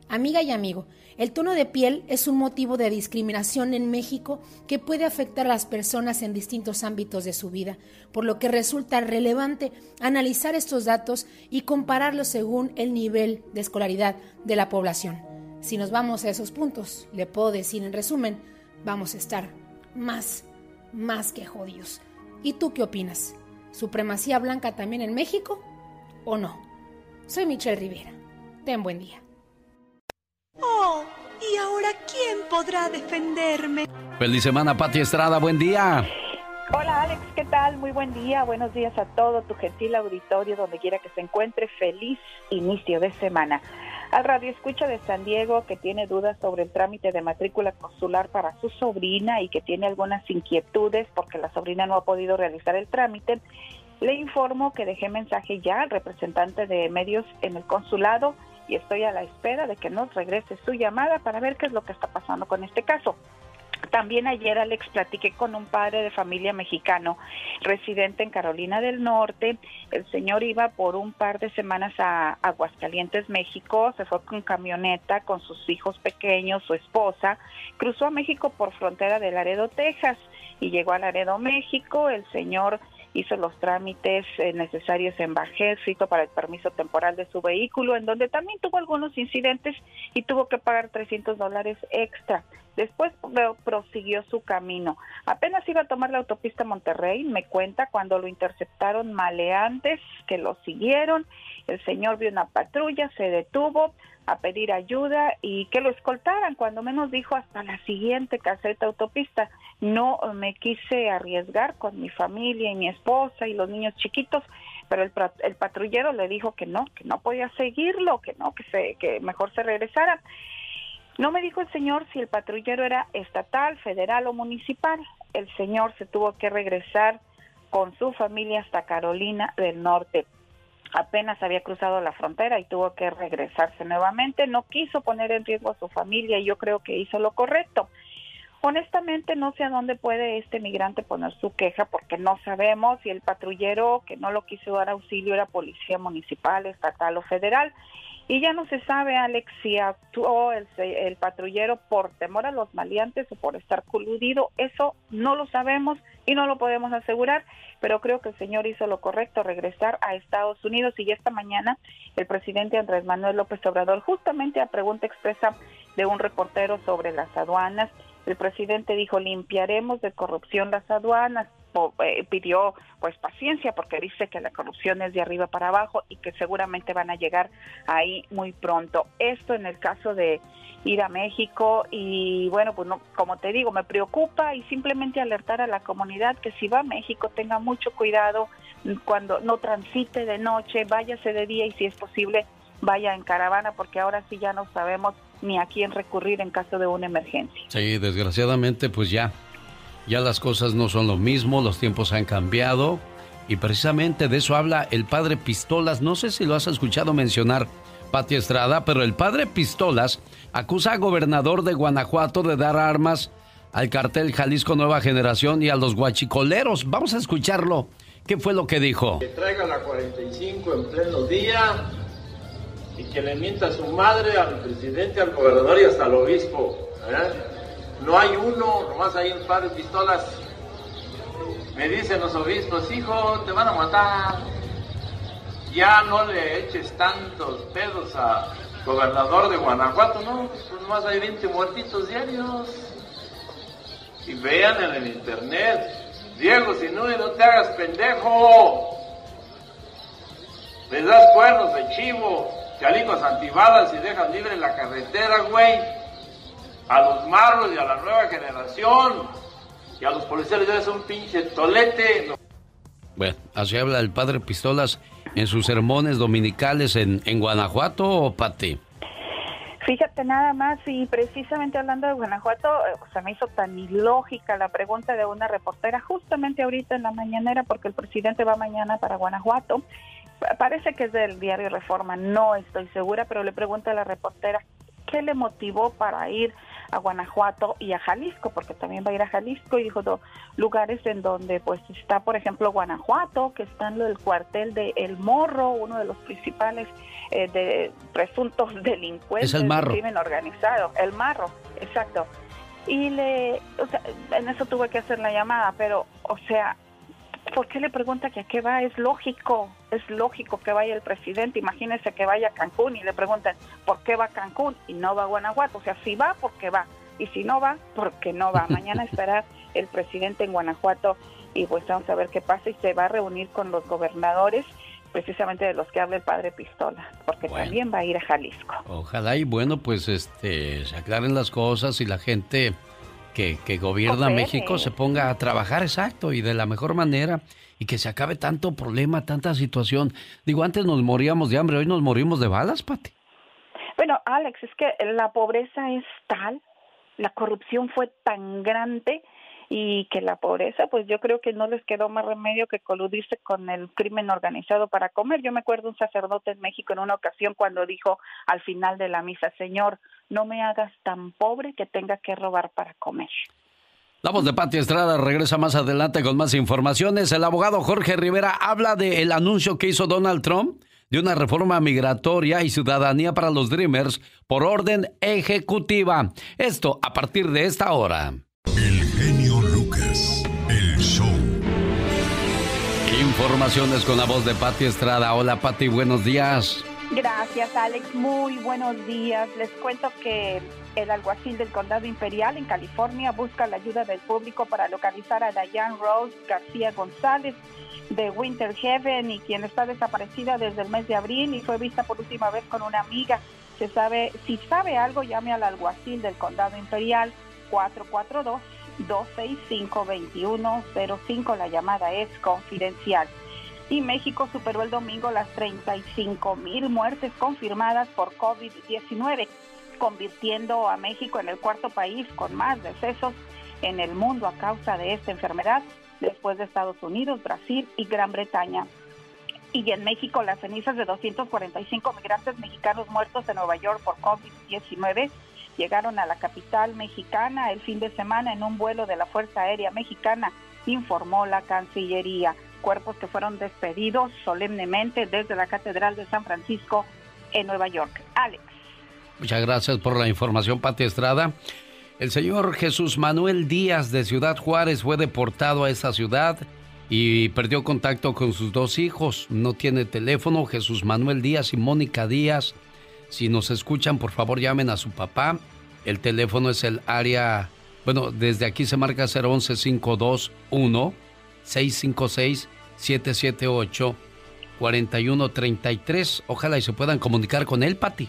Amiga y amigo, el tono de piel es un motivo de discriminación en México que puede afectar a las personas en distintos ámbitos de su vida, por lo que resulta relevante analizar estos datos y compararlos según el nivel de escolaridad de la población. Si nos vamos a esos puntos, le puedo decir en resumen, vamos a estar más, más que jodidos. ¿Y tú qué opinas? ¿Supremacía blanca también en México? o no. Soy Michelle Rivera. Ten buen día. Oh, ¿y ahora quién podrá defenderme? Feliz semana, Pati Estrada. Buen día. Hola Alex, ¿qué tal? Muy buen día, buenos días a todo tu gentil auditorio, donde quiera que se encuentre. Feliz inicio de semana. Al radio escucha de San Diego que tiene dudas sobre el trámite de matrícula consular para su sobrina y que tiene algunas inquietudes porque la sobrina no ha podido realizar el trámite le informo que dejé mensaje ya al representante de medios en el consulado y estoy a la espera de que nos regrese su llamada para ver qué es lo que está pasando con este caso. También ayer, Alex, platiqué con un padre de familia mexicano residente en Carolina del Norte. El señor iba por un par de semanas a Aguascalientes, México. Se fue con camioneta con sus hijos pequeños, su esposa. Cruzó a México por frontera de Laredo, Texas. Y llegó a Laredo, México. El señor hizo los trámites eh, necesarios en Bajército para el permiso temporal de su vehículo, en donde también tuvo algunos incidentes y tuvo que pagar 300 dólares extra. Después prosiguió su camino. Apenas iba a tomar la autopista Monterrey, me cuenta, cuando lo interceptaron maleantes que lo siguieron. El señor vio una patrulla, se detuvo, a pedir ayuda y que lo escoltaran, cuando menos dijo hasta la siguiente caseta autopista. No me quise arriesgar con mi familia y mi esposa y los niños chiquitos, pero el, patrullero le dijo que no, que no podía seguirlo, que no, que, se, que mejor se regresara. No me dijo el señor si el patrullero era estatal, federal o municipal. El señor se tuvo que regresar con su familia hasta Carolina del Norte. Apenas había cruzado la frontera y tuvo que regresarse nuevamente. No quiso poner en riesgo a su familia y yo creo que hizo lo correcto. Honestamente no sé a dónde puede este migrante poner su queja porque no sabemos si el patrullero que no lo quiso dar auxilio era policía municipal, estatal o federal. Y ya no se sabe, Alex, si actuó el, el patrullero por temor a los maleantes o por estar coludido. Eso no lo sabemos y no lo podemos asegurar, pero creo que el señor hizo lo correcto, regresar a Estados Unidos. Y esta mañana el presidente Andrés Manuel López Obrador, justamente a pregunta expresa de un reportero sobre las aduanas, el presidente dijo, limpiaremos de corrupción las aduanas. Eh, pidió pues paciencia porque dice que la corrupción es de arriba para abajo y que seguramente van a llegar ahí muy pronto. Esto en el caso de ir a México y bueno, pues no, como te digo, me preocupa y simplemente alertar a la comunidad que si va a México tenga mucho cuidado cuando no transite de noche, váyase de día y si es posible vaya en caravana porque ahora sí ya no sabemos ni a quién recurrir en caso de una emergencia. Sí, desgraciadamente pues ya, ya las cosas no son lo mismo, los tiempos han cambiado y precisamente de eso habla el padre Pistolas. No sé si lo has escuchado mencionar, Pati Estrada, pero el padre Pistolas acusa al gobernador de Guanajuato de dar armas al cartel Jalisco Nueva Generación y a los guachicoleros. Vamos a escucharlo. ¿Qué fue lo que dijo? Que traiga la 45 en pleno día y que le mienta a su madre, al presidente, al gobernador y hasta al obispo. No hay uno, nomás hay un par de pistolas. Me dicen los obispos, hijo, te van a matar. Ya no le eches tantos pedos a gobernador de Guanajuato, no, pues nomás hay 20 muertitos diarios. Y vean en el internet, Diego, si no, no te hagas pendejo. Les das cuernos de chivo, chalicos antibalas y dejas libre la carretera, güey. A los marros y a la nueva generación. Y a los policías les das un pinche tolete. Bueno, así habla el padre Pistolas en sus sermones dominicales en, en Guanajuato, Pati. Fíjate nada más, y precisamente hablando de Guanajuato, eh, se me hizo tan ilógica la pregunta de una reportera justamente ahorita en la mañanera, porque el presidente va mañana para Guanajuato. Parece que es del diario Reforma, no estoy segura, pero le pregunta a la reportera qué le motivó para ir a Guanajuato y a Jalisco, porque también va a ir a Jalisco y dijo dos lugares en donde pues está, por ejemplo, Guanajuato, que está en el cuartel de El Morro, uno de los principales eh, de presuntos delincuentes es el marro. crimen organizado, El Marro, exacto. Y le, o sea, en eso tuve que hacer la llamada, pero, o sea, ¿por qué le pregunta que a qué va? Es lógico, es lógico que vaya el presidente. Imagínese que vaya a Cancún y le preguntan, ¿por qué va a Cancún y no va a Guanajuato? O sea, si va, porque va. Y si no va, porque no va. Mañana estará el presidente en Guanajuato y pues vamos a ver qué pasa y se va a reunir con los gobernadores precisamente de los que habla el padre Pistola, porque también va a ir a Jalisco. Ojalá y bueno, pues este se aclaren las cosas y la gente que, gobierna México se ponga a trabajar exacto y de la mejor manera y que se acabe tanto problema, tanta situación. Digo, antes nos moríamos de hambre, hoy nos morimos de balas, Pati. Bueno, Alex, es que la pobreza es tal, la corrupción fue tan grande y que la pobreza, pues yo creo que no les quedó más remedio que coludirse con el crimen organizado para comer. Yo me acuerdo un sacerdote en México en una ocasión cuando dijo al final de la misa, Señor, no me hagas tan pobre que tenga que robar para comer. La voz de Pati Estrada regresa más adelante con más informaciones. El abogado Jorge Rivera habla del anuncio que hizo Donald Trump de una reforma migratoria y ciudadanía para los Dreamers por orden ejecutiva. Esto a partir de esta hora. El genio Lucas, el show. Informaciones con la voz de Pati Estrada. Hola Pati, buenos días. Gracias, Alex. Muy buenos días. Les cuento que el alguacil del Condado Imperial en California busca la ayuda del público para localizar a Diane Rose García González de Winter Heaven y quien está desaparecida desde el mes de abril y fue vista por última vez con una amiga. Se sabe, si sabe algo, llame al alguacil del Condado Imperial 442 265 2105. La llamada es confidencial. Y México superó el domingo las 35 mil muertes confirmadas por COVID-19, convirtiendo a México en el cuarto país con más decesos en el mundo a causa de esta enfermedad, después de Estados Unidos, Brasil y Gran Bretaña. Y en México, las cenizas de 245 migrantes mexicanos muertos en Nueva York por COVID-19 llegaron a la capital mexicana el fin de semana en un vuelo de la Fuerza Aérea Mexicana, informó la Cancillería. Cuerpos que fueron despedidos solemnemente desde la Catedral de San Francisco en Nueva York. Alex. Muchas gracias por la información, Pati Estrada. El señor Jesús Manuel Díaz de Ciudad Juárez fue deportado a esa ciudad y perdió contacto con sus dos hijos. No tiene teléfono. Jesús Manuel Díaz y Mónica Díaz. Si nos escuchan, por favor llamen a su papá. El teléfono es el área, bueno, desde aquí se marca 011 521 656 778 4133. Ojalá y se puedan comunicar con él, Pati.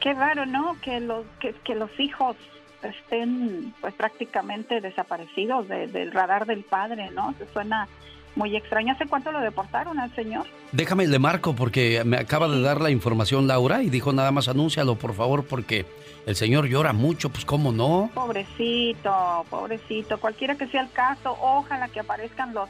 Qué raro, ¿no? Que los que, que los hijos estén pues prácticamente desaparecidos del radar del padre, ¿no? Se suena muy extraño. ¿Hace cuánto lo deportaron al señor? Déjame le marco porque me acaba de dar la información Laura y dijo nada más anúncialo por favor porque el señor llora mucho, pues cómo no. Pobrecito, pobrecito. Cualquiera que sea el caso, ojalá que aparezcan los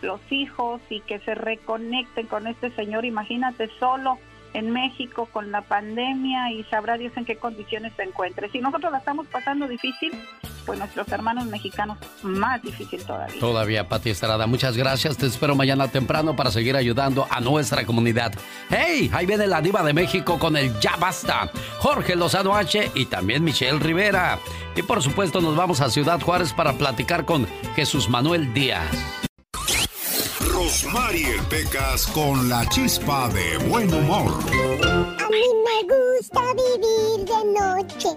los hijos y que se reconecten con este señor. Imagínate solo en México con la pandemia y sabrá Dios en qué condiciones se encuentre. Si nosotros la estamos pasando difícil, pues nuestros hermanos mexicanos más difícil todavía. Todavía, Pati Estrada. Muchas gracias. Te espero mañana temprano para seguir ayudando a nuestra comunidad. ¡Hey! Ahí viene la diva de México con el Ya Basta. Jorge Lozano H y también Michelle Rivera. Y por supuesto nos vamos a Ciudad Juárez para platicar con Jesús Manuel Díaz. Rosmarie Pecas con la chispa de buen humor. A mí me gusta vivir de noche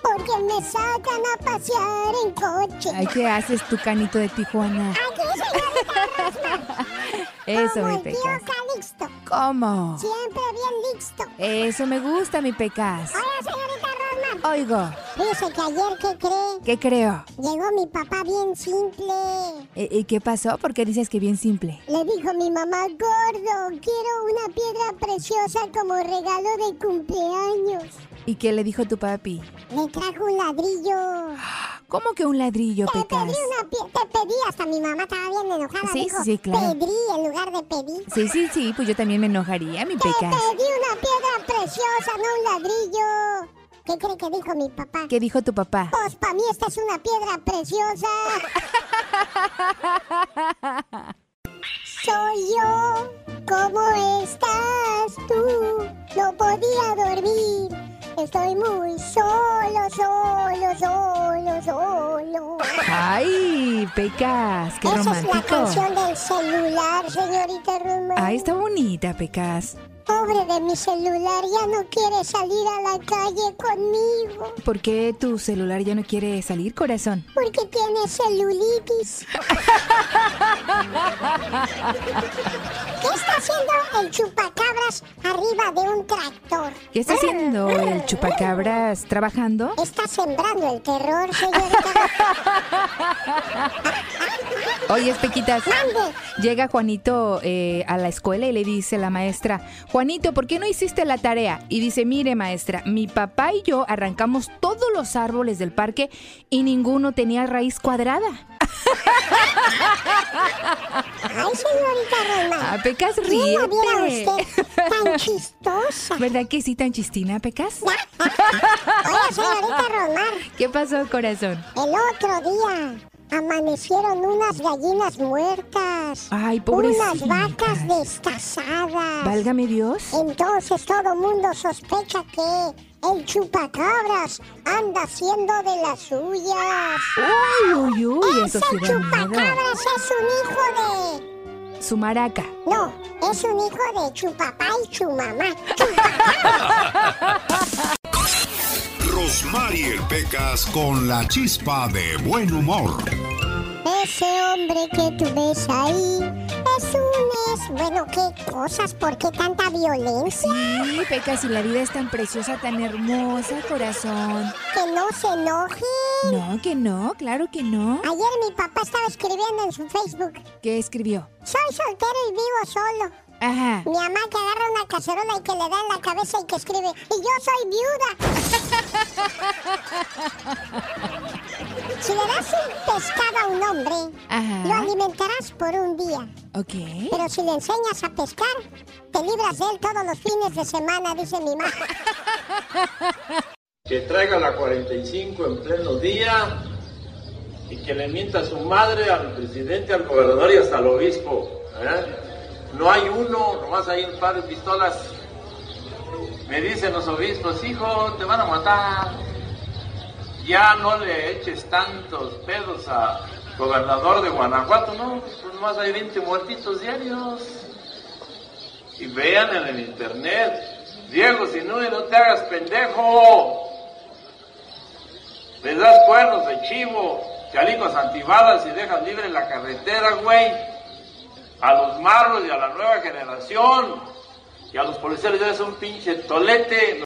porque me sacan a pasear en coche. Ay, ¿qué haces tu canito de Tijuana? Aquí, Eso, Como mi Pecas. Calixto. ¿Cómo? Siempre bien listo. Eso me gusta, mi Pecas. Hola, señorita Oigo, Dice que ayer, ¿qué cree? ¿qué creo? Llegó mi papá bien simple. ¿Y, qué pasó? ¿Por qué dices que bien simple? Le dijo mi mamá, gordo, quiero una piedra preciosa como regalo de cumpleaños. ¿Y qué le dijo tu papi? Le trajo un ladrillo. ¿Cómo que un ladrillo, Te Pecas? pedí una te pedí, hasta mi mamá estaba bien enojada. Sí, dijo, sí, claro. Pedí en lugar de pedir. Sí, sí, sí, pues yo también me enojaría, mi Te Pecas. pedí una piedra preciosa, no un ladrillo. ¿Qué cree que dijo mi papá? ¿Qué dijo tu papá? Pues para mí esta es una piedra preciosa. Soy yo, ¿cómo estás tú? No podía dormir, estoy muy solo, solo, solo, solo. Ay, Pecas, qué Esa es la romántico. canción del celular, señorita Román. Ay, está bonita, Pecas. Pobre de mi celular, ya no quiere salir a la calle conmigo. ¿Por qué tu celular ya no quiere salir, corazón? Porque tiene celulitis. ¿Qué está haciendo el chupacabras arriba de un tractor? ¿Qué está haciendo el chupacabras trabajando? Está sembrando el terror, señorita. Oye, Pequitas. Llega Juanito eh, a la escuela y le dice la maestra, Juanito, ¿por qué no hiciste la tarea? Y dice, mire maestra, mi papá y yo arrancamos todos los árboles del parque y ninguno tenía raíz cuadrada. Ay, señorita Román. Ah, Pecas, ¿Quién la viera ríete. usted tan chistosa? ¿Verdad que sí, tan chistina, Pecas? Oye, señorita Román, ¿Qué pasó, corazón? el otro día amanecieron unas gallinas muertas. Ay, Unas pobrecitas. vacas destazadas. Válgame Dios. Entonces todo mundo sospecha que el chupacabras anda haciendo de las suyas. Uy, uy, uy, Ese chupacabras es un hijo de... Su maraca. No, es un hijo de chupapá y chumamá. Rosmarie Pecas con la chispa de buen humor. Ese hombre que tú ves ahí es un violaciones. Bueno, qué cosas, ¿por qué tanta violencia? Sí, Peca, si la vida es tan preciosa, tan hermosa, corazón. Que no se enoje. No, que no, claro que no. Ayer mi papá estaba escribiendo en su Facebook. ¿Qué escribió? Soy soltero y vivo solo. Ajá. Mi mamá que agarra una cacerola y que le da en la cabeza y que escribe, y yo soy viuda. si le das un pescado a un hombre, Ajá. lo alimentarás por un día. Ok. Pero si le enseñas a pescar, te libras de él todos los fines de semana, dice mi mamá. Que traiga la 45 en pleno día y que le mienta a su madre, al presidente, al gobernador y hasta al obispo. ¿eh? No hay uno, nomás hay un par de pistolas. Me dicen los obispos, hijo, te van a matar. Ya no le eches tantos pedos a gobernador de Guanajuato, ¿no? Pues nomás hay 20 muertitos diarios. Y vean en el internet, Diego, si no, no te hagas pendejo. Les das cuernos de chivo, chalicos antibalas y dejas libre la carretera, güey. A los marros y a la nueva generación. Y a los policías les das un pinche tolete.